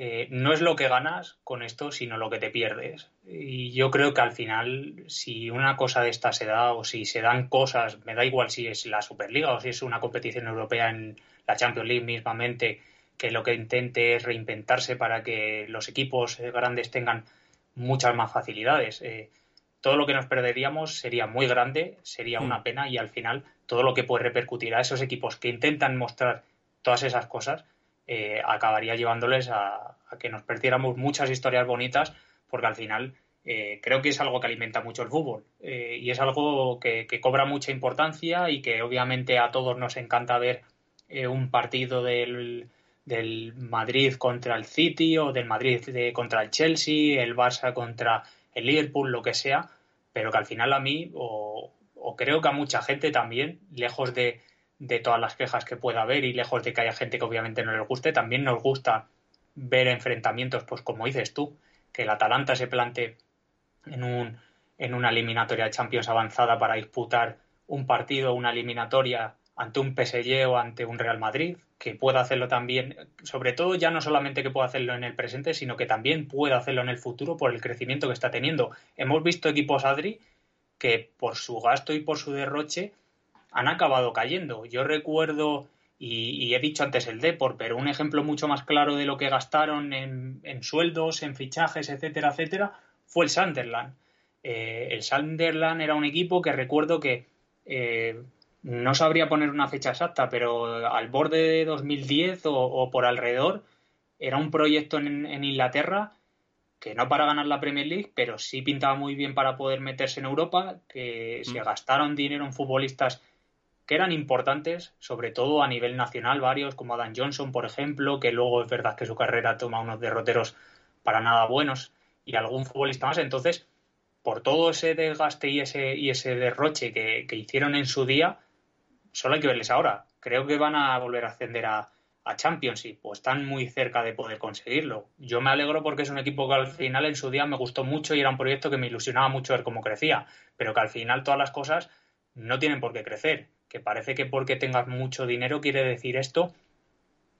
eh, no es lo que ganas con esto, sino lo que te pierdes. Y yo creo que al final, si una cosa de esta se da o si se dan cosas, me da igual si es la Superliga o si es una competición europea en la Champions League mismamente, que lo que intente es reinventarse para que los equipos grandes tengan muchas más facilidades. Eh, todo lo que nos perderíamos sería muy grande, sería una mm. pena y al final todo lo que puede repercutir a esos equipos que intentan mostrar todas esas cosas, eh, acabaría llevándoles a, que nos perdiéramos muchas historias bonitas, porque al final eh, creo que es algo que alimenta mucho el fútbol eh, y es algo que, cobra mucha importancia y que obviamente a todos nos encanta ver un partido del, del, Madrid contra el City o del Madrid contra el Chelsea, el Barça contra el Liverpool, lo que sea, pero que al final a mí, o creo que a mucha gente también, lejos de, de todas las quejas que pueda haber y lejos de que haya gente que obviamente no les guste, también nos gusta ver enfrentamientos, pues como dices tú, que el Atalanta se plante en, un, en una eliminatoria de Champions avanzada para disputar un partido, una eliminatoria ante un PSG o ante un Real Madrid, que pueda hacerlo también, sobre todo ya no solamente que pueda hacerlo en el presente, sino que también pueda hacerlo en el futuro por el crecimiento que está teniendo. Hemos visto equipos Adri que por su gasto y por su derroche han acabado cayendo. Yo recuerdo, y, he dicho antes el Depor, pero un ejemplo mucho más claro de lo que gastaron en, sueldos, en fichajes, etcétera, etcétera, fue el Sunderland. Eh, el Sunderland era un equipo que recuerdo que eh, no sabría poner una fecha exacta, pero al borde de 2010 o, por alrededor, era un proyecto en, en Inglaterra que no para ganar la Premier League, pero sí pintaba muy bien para poder meterse en Europa, que se mm. gastaron dinero en futbolistas que eran importantes, sobre todo a nivel nacional, varios como Adam Johnson, por ejemplo, que luego es verdad que su carrera toma unos derroteros para nada buenos, y algún futbolista más. Entonces, por todo ese desgaste y ese, y ese derroche que, hicieron en su día, solo hay que verles ahora. Creo que van a volver a ascender a, a Championship o están muy cerca de poder conseguirlo. Yo me alegro porque es un equipo que al final en su día me gustó mucho y era un proyecto que me ilusionaba mucho ver cómo crecía, pero que al final todas las cosas no tienen por qué crecer que parece que porque tengas mucho dinero quiere decir esto,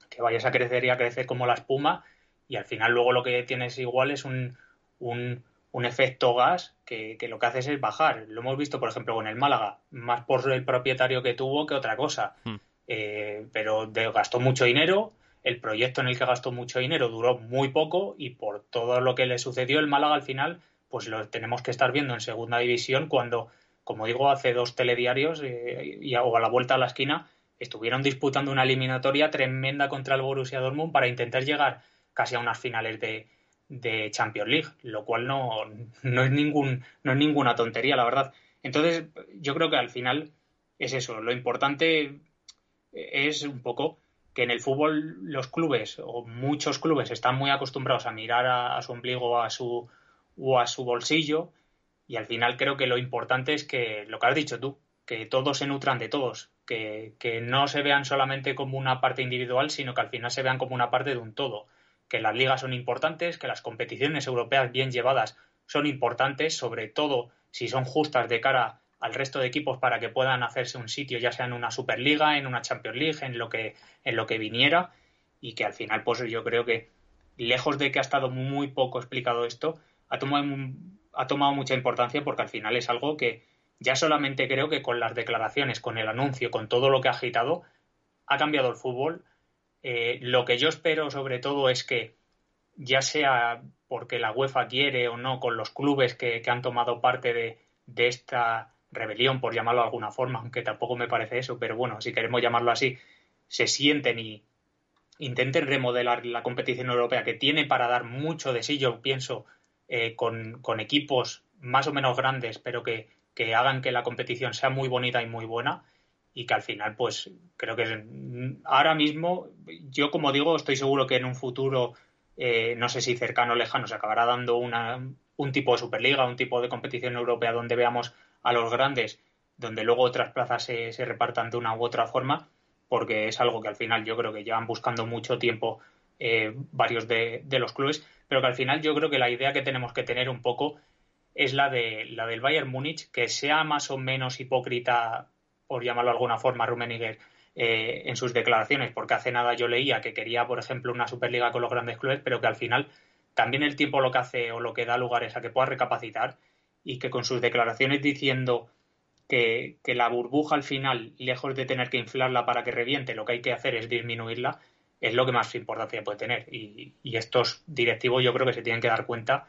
que vayas a crecer y a crecer como la espuma y al final luego lo que tienes igual es un, un, efecto gas que, lo que haces es bajar. Lo hemos visto, por ejemplo, con el Málaga, más por el propietario que tuvo que otra cosa. Hmm. Eh, pero gastó mucho dinero, el proyecto en el que gastó mucho dinero duró muy poco y por todo lo que le sucedió el Málaga al final, pues lo tenemos que estar viendo en segunda división cuando, como digo, hace dos telediarios eh, y, o a la vuelta a la esquina estuvieron disputando una eliminatoria tremenda contra el Borussia Dortmund para intentar llegar casi a unas finales de, de Champions League, lo cual no, no, es ningún, no es ninguna tontería, la verdad. Entonces, yo creo que al final es eso. Lo importante es un poco que en el fútbol los clubes o muchos clubes están muy acostumbrados a mirar a, su ombligo a su, o a su bolsillo y al final creo que lo importante es que, lo que has dicho tú, que todos se nutran de todos, que, que no se vean solamente como una parte individual, sino que al final se vean como una parte de un todo que las ligas son importantes, que las competiciones europeas bien llevadas son importantes, sobre todo si son justas de cara al resto de equipos para que puedan hacerse un sitio, ya sea en una Superliga, en una Champions League, en lo que, en lo que viniera, y que al final, pues yo creo que, lejos de que ha estado muy poco explicado esto, ha tomado, ha tomado mucha importancia porque al final es algo que ya solamente creo que con las declaraciones, con el anuncio, con todo lo que ha agitado, ha cambiado el fútbol, eh, lo que yo espero sobre todo es que, ya sea porque la UEFA quiere o no, con los clubes que, han tomado parte de, esta rebelión, por llamarlo de alguna forma, aunque tampoco me parece eso, pero bueno, si queremos llamarlo así, se sienten y intenten remodelar la competición europea, que tiene para dar mucho de sí, yo pienso, eh, con, equipos más o menos grandes, pero que hagan que la competición sea muy bonita y muy buena y que al final, pues creo que ahora mismo, yo como digo, estoy seguro que en un futuro, eh, no sé si cercano o lejano, se acabará dando una, un tipo de Superliga, un tipo de competición europea donde veamos a los grandes, donde luego otras plazas se, se repartan de una u otra forma, porque es algo que al final yo creo que llevan buscando mucho tiempo eh, varios de, los clubes, pero que al final yo creo que la idea que tenemos que tener un poco es la de la del Bayern Múnich, que sea más o menos hipócrita por llamarlo de alguna forma, Rummenigge eh, en sus declaraciones, porque hace nada yo leía que quería, por ejemplo, una Superliga con los grandes clubes, pero que al final también el tiempo lo que hace o lo que da lugar es a que pueda recapacitar y que con sus declaraciones diciendo que, la burbuja al final, lejos de tener que inflarla para que reviente, lo que hay que hacer es disminuirla, es lo que más importancia puede tener. Y, y estos directivos yo creo que se tienen que dar cuenta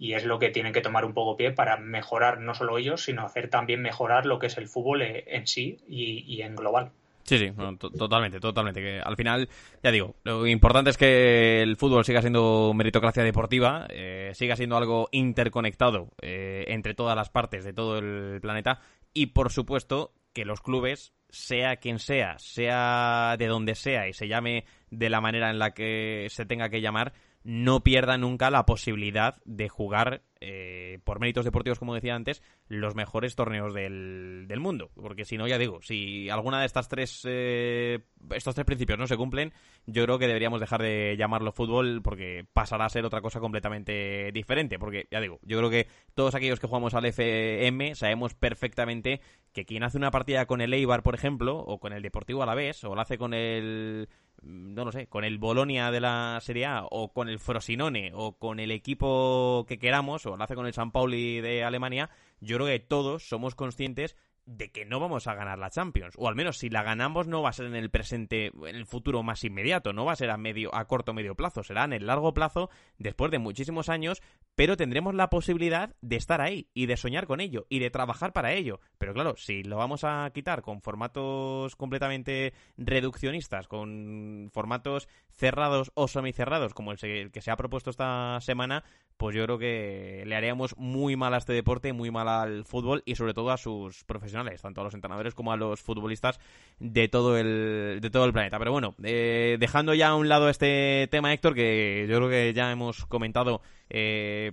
y es lo que tienen que tomar un poco pie para mejorar no solo ellos, sino hacer también mejorar lo que es el fútbol eh, en sí y, en global. Sí, sí, totalmente, totalmente. Que al final, ya digo, lo importante es que el fútbol siga siendo meritocracia deportiva, eh, siga siendo algo interconectado eh, entre todas las partes de todo el planeta y, por supuesto, que los clubes, sea quien sea, sea de donde sea y se llame de la manera en la que se tenga que llamar, no pierda nunca la posibilidad de jugar, eh, por méritos deportivos, como decía antes, los mejores torneos del, del mundo. Porque si no, ya digo, si alguna de estas tres, eh, estos tres principios no se cumplen, yo creo que deberíamos dejar de llamarlo fútbol porque pasará a ser otra cosa completamente diferente. Porque, ya digo, yo creo que todos aquellos que jugamos al FM sabemos perfectamente que quien hace una partida con el Eibar, por ejemplo, o con el Deportivo a la vez, o lo hace con el no lo sé, con el Bolonia de la Serie A o con el Frosinone o con el equipo que queramos o lo hace con el San Pauli de Alemania, yo creo que todos somos conscientes de que no vamos a ganar la Champions. O al menos si la ganamos no va a ser en el presente, en el futuro más inmediato, no va a ser a medio, a corto medio plazo, será en el largo plazo, después de muchísimos años, pero tendremos la posibilidad de estar ahí y de soñar con ello y de trabajar para ello. Pero claro, si lo vamos a quitar con formatos completamente reduccionistas, con formatos cerrados o semicerrados, como el que se ha propuesto esta semana, pues yo creo que le haríamos muy mal a este deporte, muy mal al fútbol y sobre todo a sus profesionales, tanto a los entrenadores como a los futbolistas de todo el, de todo el planeta. Pero bueno, eh, dejando ya a un lado este tema, Héctor, que yo creo que ya hemos comentado eh,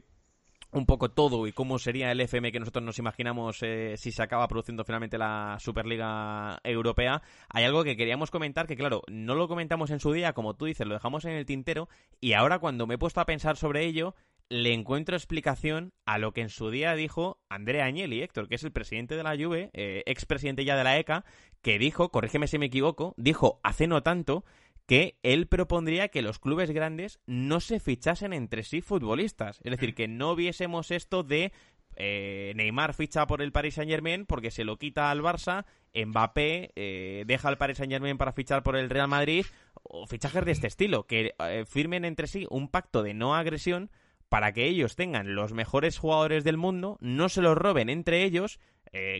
un poco todo y cómo sería el FM que nosotros nos imaginamos eh, si se acaba produciendo finalmente la Superliga Europea, hay algo que queríamos comentar que, claro, no lo comentamos en su día, como tú dices, lo dejamos en el tintero y ahora cuando me he puesto a pensar sobre ello, le encuentro explicación a lo que en su día dijo Andrea Agnelli, Héctor, que es el presidente de la Juve, eh, expresidente ya de la ECA, que dijo, corrígeme si me equivoco, dijo hace no tanto que él propondría que los clubes grandes no se fichasen entre sí futbolistas. Es decir, que no viésemos esto de eh, Neymar ficha por el Paris Saint Germain porque se lo quita al Barça Mbappé eh, deja al Paris Saint Germain para fichar por el Real Madrid o fichajes de este estilo, que eh, firmen entre sí un pacto de no agresión para que ellos tengan los mejores jugadores del mundo, no se los roben entre ellos,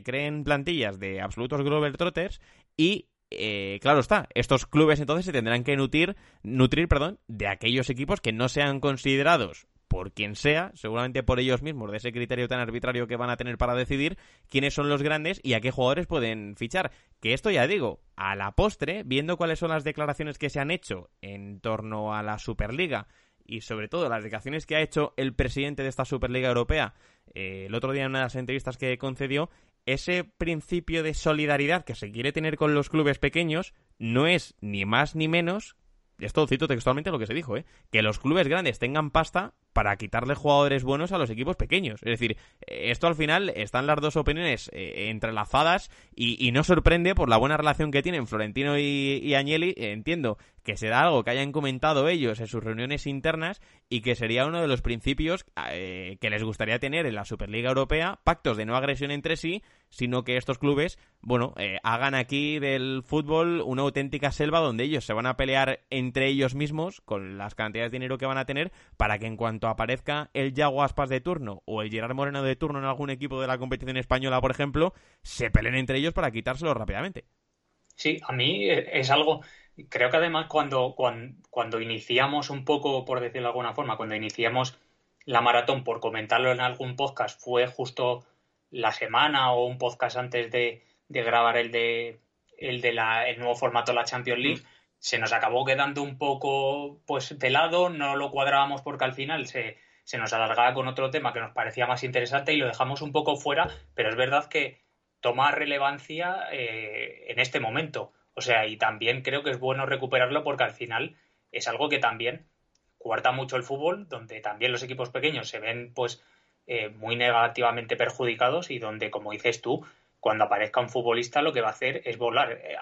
creen plantillas de absolutos Glover Trotters y eh, claro está, estos clubes entonces se tendrán que nutrir, nutrir perdón, de aquellos equipos que no sean considerados por quien sea, seguramente por ellos mismos, de ese criterio tan arbitrario que van a tener para decidir quiénes son los grandes y a qué jugadores pueden fichar. Que esto ya digo, a la postre, viendo cuáles son las declaraciones que se han hecho en torno a la Superliga y sobre todo las declaraciones que ha hecho el presidente de esta Superliga Europea eh, el otro día en una de las entrevistas que concedió, ese principio de solidaridad que se quiere tener con los clubes pequeños no es ni más ni menos, esto cito textualmente lo que se dijo, ¿eh? que los clubes grandes tengan pasta para quitarle jugadores buenos a los equipos pequeños. Es decir, esto al final están las dos opiniones eh, entrelazadas y, no sorprende por la buena relación que tienen Florentino y, y Agnelli. entiendo que será algo que hayan comentado ellos en sus reuniones internas y que sería uno de los principios eh, que les gustaría tener en la Superliga Europea, pactos de no agresión entre sí, sino que estos clubes, bueno, eh, hagan aquí del fútbol una auténtica selva donde ellos se van a pelear entre ellos mismos con las cantidades de dinero que van a tener para que en cuanto aparezca el Yago Aspas de turno o el Gerard Moreno de turno en algún equipo de la competición española, por ejemplo, se peleen entre ellos para quitárselo rápidamente. Sí, a mí es algo, creo que además cuando, cuando, cuando iniciamos un poco, por decirlo de alguna forma, cuando iniciamos la maratón, por comentarlo en algún podcast, fue justo la semana o un podcast antes de, grabar el de el de la, el nuevo formato de la Champions League, se nos acabó quedando un poco pues de lado, no lo cuadrábamos porque al final se, se nos alargaba con otro tema que nos parecía más interesante y lo dejamos un poco fuera, pero es verdad que toma relevancia eh, en este momento. O sea, y también creo que es bueno recuperarlo porque al final es algo que también cuarta mucho el fútbol, donde también los equipos pequeños se ven pues eh, muy negativamente perjudicados y donde, como dices tú, cuando aparezca un futbolista lo que va a hacer es volar. Eh,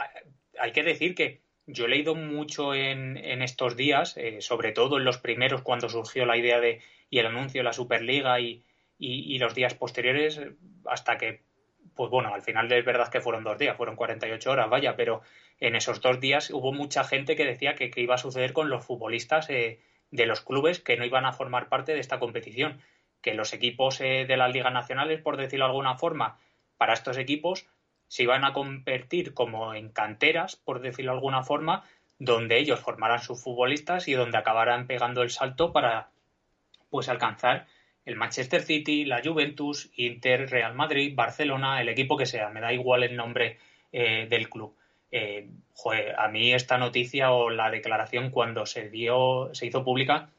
hay que decir que yo he leído mucho en, en estos días, eh, sobre todo en los primeros cuando surgió la idea de y el anuncio de la Superliga y, y, los días posteriores, hasta que, pues bueno, al final es verdad que fueron dos días, fueron 48 horas, vaya, pero en esos dos días hubo mucha gente que decía que, que iba a suceder con los futbolistas de los clubes que no iban a formar parte de esta competición que los equipos eh, de las ligas nacionales, por decirlo de alguna forma, para estos equipos se iban a convertir como en canteras, por decirlo de alguna forma, donde ellos formarán sus futbolistas y donde acabarán pegando el salto para pues alcanzar el Manchester City, la Juventus, Inter, Real Madrid, Barcelona, el equipo que sea, me da igual el nombre eh, del club. Eh, a mí esta noticia o la declaración cuando se dio, se hizo pública,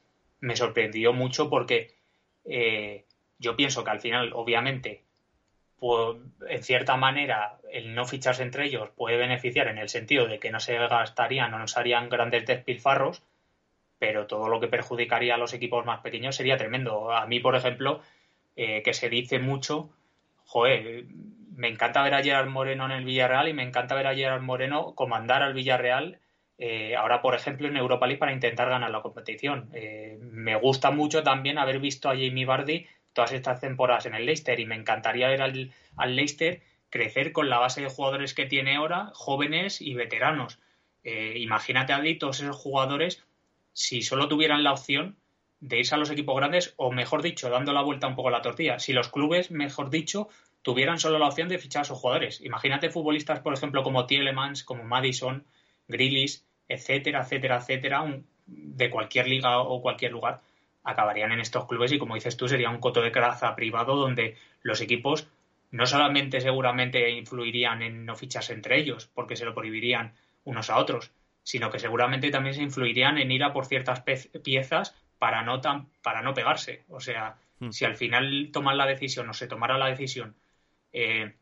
me sorprendió mucho porque eh, yo pienso que al final, obviamente, pues, en cierta manera, el no ficharse entre ellos puede beneficiar en el sentido de que no se gastarían o no se harían grandes despilfarros, pero todo lo que perjudicaría a los equipos más pequeños sería tremendo. A mí, por ejemplo, eh, que se dice mucho, joder, me encanta ver a Gerard Moreno en el Villarreal y me encanta ver a Gerard Moreno comandar al Villarreal eh, ahora, por ejemplo, en Europa League para intentar ganar la competición. Eh, me gusta mucho también haber visto a Jamie Vardy todas estas temporadas en el Leicester y me encantaría ver al, Leicester crecer con la base de jugadores que tiene ahora, jóvenes y veteranos. Eh, imagínate, a todos esos jugadores si solo tuvieran la opción de irse a los equipos grandes o, mejor dicho, dando la vuelta un poco a la tortilla. Si los clubes, mejor dicho, tuvieran solo la opción de fichar a sus jugadores. Imagínate futbolistas, por ejemplo, como Tielemans, como Madison, Grillis, etcétera, etcétera, etcétera, de cualquier liga o cualquier lugar, acabarían en estos clubes y como dices tú, sería un coto de craza privado donde los equipos no solamente seguramente influirían en no ficharse entre ellos, porque se lo prohibirían unos a otros, sino que seguramente también se influirían en ir a por ciertas piezas para no, tan, para no pegarse. O sea, hmm. si al final toman la decisión o se tomara la decisión eh,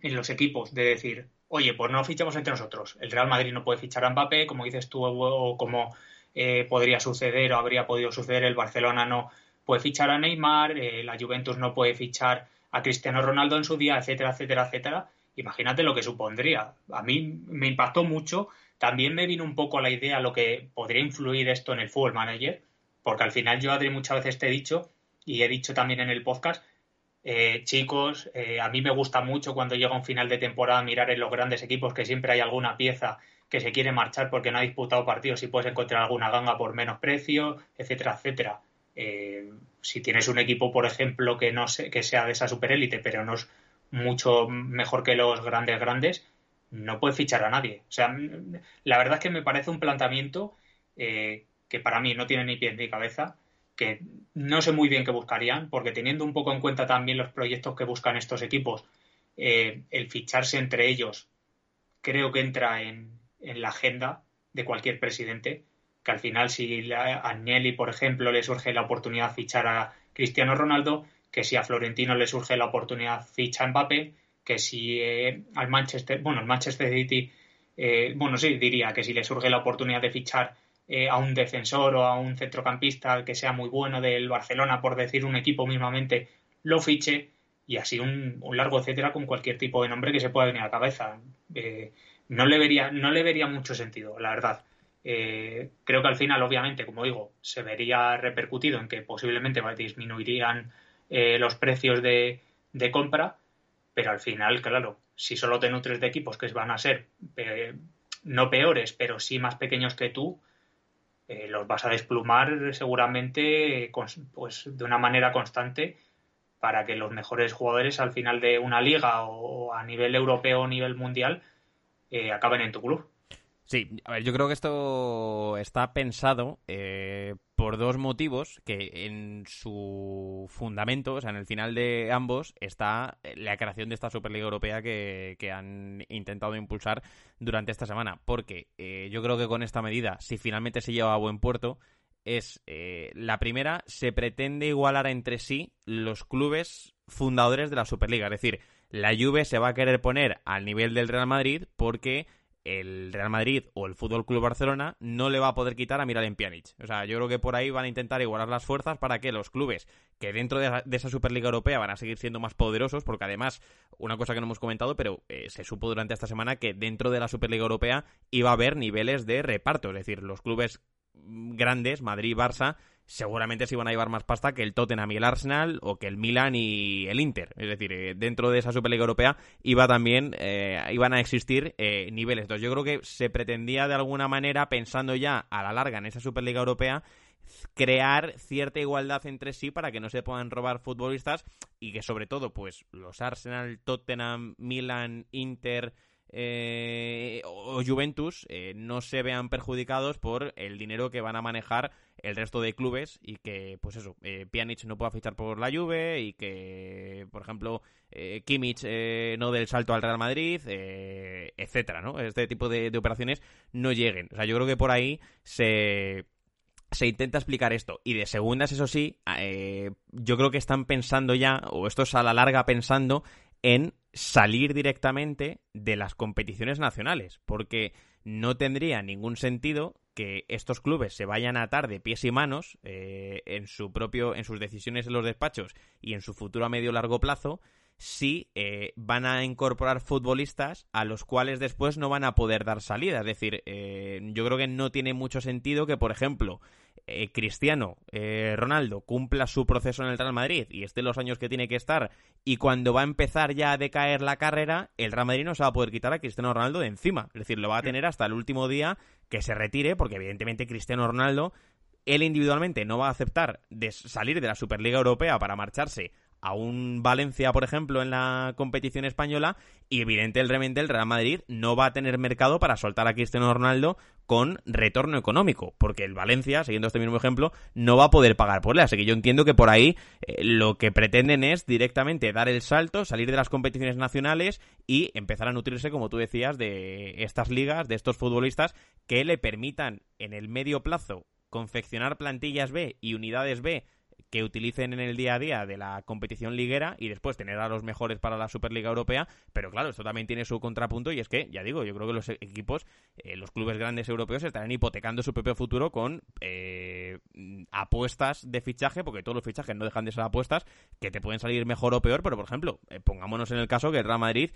en los equipos de decir, oye, pues no fichamos entre nosotros. El Real Madrid no puede fichar a Mbappé, como dices tú, o como eh, podría suceder o habría podido suceder, el Barcelona no puede fichar a Neymar, eh, la Juventus no puede fichar a Cristiano Ronaldo en su día, etcétera, etcétera, etcétera. Imagínate lo que supondría. A mí me impactó mucho. También me vino un poco la idea lo que podría influir esto en el fútbol manager, porque al final yo, Adri, muchas veces te he dicho, y he dicho también en el podcast, eh, chicos, a mí me gusta mucho cuando llega un final de temporada mirar en los grandes equipos que siempre hay alguna pieza que se quiere marchar porque no ha disputado partidos y puedes encontrar alguna ganga por menos precio, etcétera, etcétera. Eh, si tienes un equipo, por ejemplo, que no que sea de esa superélite, pero no es mucho mejor que los grandes grandes, no puedes fichar a nadie. O sea, la verdad es que me parece un planteamiento que para mí no tiene ni pie ni cabeza que no sé muy bien qué buscarían, porque teniendo un poco en cuenta también los proyectos que buscan estos equipos, eh, el ficharse entre ellos creo que entra en, la agenda de cualquier presidente, que al final si a Agnelli, por ejemplo, le surge la oportunidad de fichar a Cristiano Ronaldo, que si a Florentino le surge la oportunidad ficha a Mbappé, que si eh, al Manchester, bueno, al Manchester City, eh, bueno, sí, diría que si le surge la oportunidad de fichar eh, a un defensor o a un centrocampista que sea muy bueno del Barcelona, por decir un equipo mismamente, lo fiche y así un, largo etcétera con cualquier tipo de nombre que se pueda venir a la cabeza. Eh, no, le vería, no le vería mucho sentido, la verdad. Eh, creo que al final, obviamente, como digo, se vería repercutido en que posiblemente disminuirían los precios de, de, compra, pero al final, claro, si solo te nutres de equipos que van a ser no peores, pero sí más pequeños que tú, eh, los vas a desplumar seguramente pues, de una manera constante para que los mejores jugadores al final de una liga o a nivel europeo o nivel mundial eh, acaben en tu club. Sí, a ver, yo creo que esto está pensado eh, por dos motivos que en su fundamento, o sea, en el final de ambos, está la creación de esta Superliga Europea que, han intentado impulsar durante esta semana. Porque eh, yo creo que con esta medida, si finalmente se lleva a buen puerto, es eh, la primera, se pretende igualar entre sí los clubes fundadores de la Superliga. Es decir, la Juve se va a querer poner al nivel del Real Madrid porque el Real Madrid o el Fútbol Club Barcelona no le va a poder quitar a Miralem Pjanic. O sea, yo creo que por ahí van a intentar igualar las fuerzas para que los clubes que dentro de, esa Superliga Europea van a seguir siendo más poderosos, porque además, una cosa que no hemos comentado, pero eh, se supo durante esta semana que dentro de la Superliga Europea iba a haber niveles de reparto, es decir, los clubes grandes, Madrid Barça, seguramente se iban a llevar más pasta que el Tottenham y el Arsenal o que el Milan y el Inter. Es decir, eh, dentro de esa Superliga Europea iba también, eh, iban a existir eh, niveles. Entonces yo creo que se pretendía de alguna manera, pensando ya a la larga en esa Superliga Europea, crear cierta igualdad entre sí para que no se puedan robar futbolistas y que sobre todo pues los Arsenal, Tottenham, Milan, Inter eh, o Juventus eh, no se vean perjudicados por el dinero que van a manejar el resto de clubes y que, pues eso, eh, Pjanic no pueda fichar por la Juve y que, por ejemplo, eh, Kimmich no dé el salto al Real Madrid, etcétera, ¿no? Este tipo de, operaciones no lleguen. O sea, yo creo que por ahí se se intenta explicar esto. Y de segundas, eso sí, yo creo que están pensando ya, o esto es a la larga pensando en salir directamente de las competiciones nacionales, porque no tendría ningún sentido que estos clubes se vayan a atar de pies y manos eh, en su propio, en sus decisiones en los despachos y en su futuro a medio largo plazo si eh, van a incorporar futbolistas a los cuales después no van a poder dar salida. Es decir, eh, yo creo que no tiene mucho sentido que, por ejemplo, eh, Cristiano Ronaldo cumpla su proceso en el Real Madrid y esté los años que tiene que estar y cuando va a empezar ya a decaer la carrera, el Real Madrid no se va a poder quitar a Cristiano Ronaldo de encima. Es decir, lo va a tener hasta el último día que se retire porque evidentemente Cristiano Ronaldo él individualmente no va a aceptar de salir de la Superliga Europea para marcharse a un Valencia, por ejemplo, en la competición española y evidentemente el Real Madrid no va a tener mercado para soltar a Cristiano Ronaldo con retorno económico, porque el Valencia, siguiendo este mismo ejemplo, no va a poder pagar por él. Así que yo entiendo que por ahí eh, lo que pretenden es directamente dar el salto, salir de las competiciones nacionales y empezar a nutrirse, como tú decías, de estas ligas, de estos futbolistas que le permitan en el medio plazo confeccionar plantillas B y unidades B que utilicen en el día a día de la competición liguera y después tener a los mejores para la Superliga Europea. Pero claro, esto también tiene su contrapunto y es que, ya digo, yo creo que los equipos, eh, los clubes grandes europeos estarán hipotecando su propio futuro con eh, apuestas de fichaje, porque todos los fichajes no dejan de ser apuestas, que te pueden salir mejor o peor, pero por ejemplo, eh, pongámonos en el caso que Real Madrid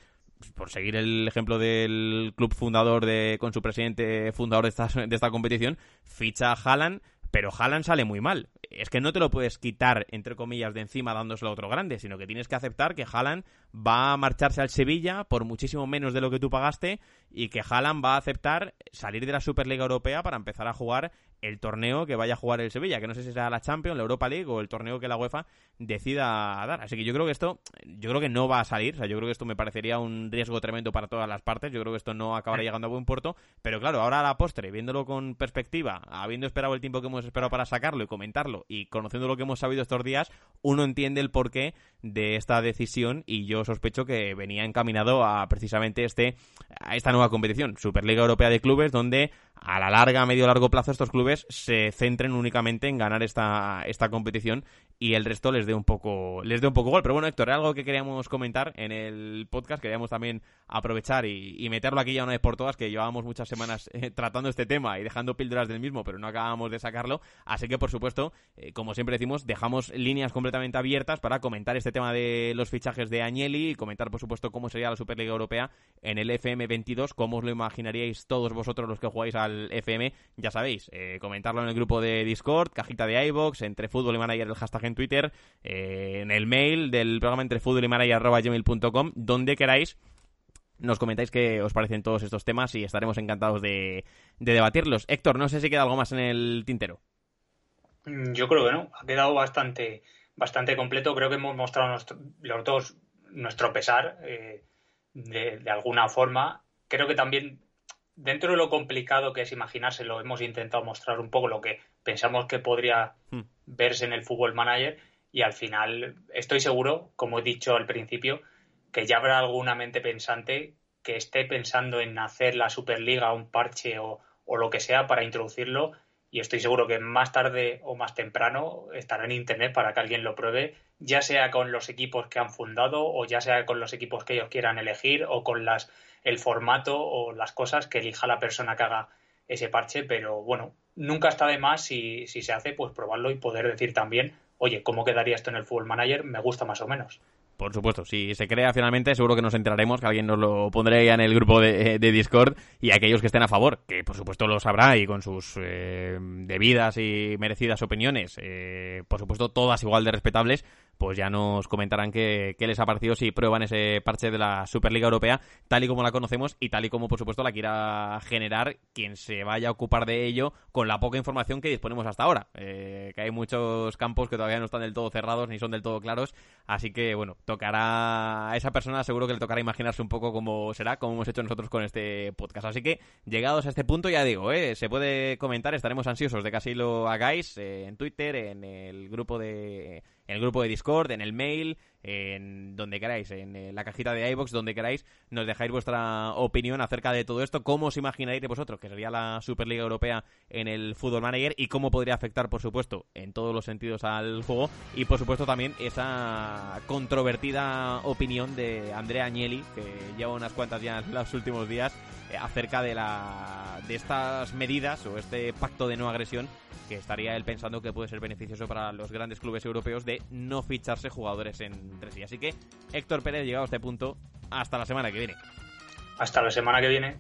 por seguir el ejemplo del club fundador de con su presidente fundador de esta, de esta competición, ficha a Haaland pero Haaland sale muy mal. Es que no te lo puedes quitar, entre comillas, de encima dándoselo a otro grande, sino que tienes que aceptar que Haaland va a marcharse al Sevilla por muchísimo menos de lo que tú pagaste y que Haaland va a aceptar salir de la Superliga Europea para empezar a jugar el torneo que vaya a jugar el Sevilla, que no sé si será la Champions, la Europa League o el torneo que la UEFA decida dar. Así que yo creo que esto, yo creo que no va a salir, o sea, yo creo que esto me parecería un riesgo tremendo para todas las partes, yo creo que esto no acabará llegando a buen puerto, pero claro, ahora a la postre, viéndolo con perspectiva, habiendo esperado el tiempo que hemos esperado para sacarlo y comentarlo y conociendo lo que hemos sabido estos días, uno entiende el porqué de esta decisión y yo sospecho que venía encaminado a precisamente este a esta nueva competición, Superliga Europea de Clubes, donde a la larga, a medio largo plazo, estos clubes se centren únicamente en ganar esta, esta competición y el resto les dé un poco les dé un poco gol. Pero bueno, Héctor, algo que queríamos comentar en el podcast, queríamos también aprovechar y, meterlo aquí ya una vez por todas, que llevábamos muchas semanas eh, tratando este tema y dejando píldoras del mismo, pero no acabamos de sacarlo. Así que, por supuesto, eh, como siempre decimos, dejamos líneas completamente abiertas para comentar este tema de los fichajes de Agnelli y comentar, por supuesto, cómo sería la Superliga Europea en el FM22, cómo os lo imaginaríais todos vosotros los que jugáis al FM, ya sabéis, eh, comentarlo en el grupo de Discord, cajita de iBox, entre fútbol y manager el hashtag en Twitter, eh, en el mail del programa entre fútbol y manager donde queráis nos comentáis qué os parecen todos estos temas y estaremos encantados de, debatirlos. Héctor, no sé si queda algo más en el tintero. Mm, yo creo que no, ha quedado bastante, bastante completo. Creo que hemos mostrado los dos nuestro pesar eh, de, de, alguna forma. Creo que también dentro de lo complicado que es imaginárselo, hemos intentado mostrar un poco lo que pensamos que podría hmm. Verse en el fútbol manager y al final estoy seguro, como he dicho al principio, que ya habrá alguna mente pensante que esté pensando en hacer la Superliga un parche o, o lo que sea para introducirlo y estoy seguro que más tarde o más temprano estará en internet para que alguien lo pruebe, ya sea con los equipos que han fundado o ya sea con los equipos que ellos quieran elegir o con las el formato o las cosas que elija la persona que haga ese parche, pero bueno, nunca está de más si, si se hace, pues probarlo y poder decir también, oye, ¿cómo quedaría esto en el Fútbol Manager? Me gusta más o menos. Por supuesto, si se crea finalmente, seguro que nos enteraremos, que alguien nos lo pondrá ya en el grupo de, Discord y aquellos que estén a favor, que por supuesto lo sabrá y con sus eh, debidas y merecidas opiniones, eh, por supuesto todas igual de respetables, pues ya nos comentarán qué, les ha parecido si prueban ese parche de la Superliga Europea tal y como la conocemos y tal y como por supuesto la quiera generar quien se vaya a ocupar de ello con la poca información que disponemos hasta ahora. Eh, que hay muchos campos que todavía no están del todo cerrados ni son del todo claros, así que bueno, tocará a esa persona, seguro que le tocará imaginarse un poco cómo será, como hemos hecho nosotros con este podcast. Así que llegados a este punto, ya digo, eh, se puede comentar, estaremos ansiosos de que así lo hagáis eh, en Twitter, en el grupo de en el grupo de Discord, en el mail, en donde queráis, en la cajita de iBox, donde queráis, nos dejáis vuestra opinión acerca de todo esto, cómo os imagináis vosotros que sería la Superliga Europea en el Fútbol Manager y cómo podría afectar, por supuesto, en todos los sentidos al juego y, por supuesto, también esa controvertida opinión de Andrea Agnelli, que lleva unas cuantas ya en los últimos días, eh, acerca de, la, de estas medidas o este pacto de no agresión que estaría él pensando que puede ser beneficioso para los grandes clubes europeos de no ficharse jugadores entre sí. Así que, Héctor Pérez, llegado a este punto, hasta la semana que viene. Hasta la semana que viene.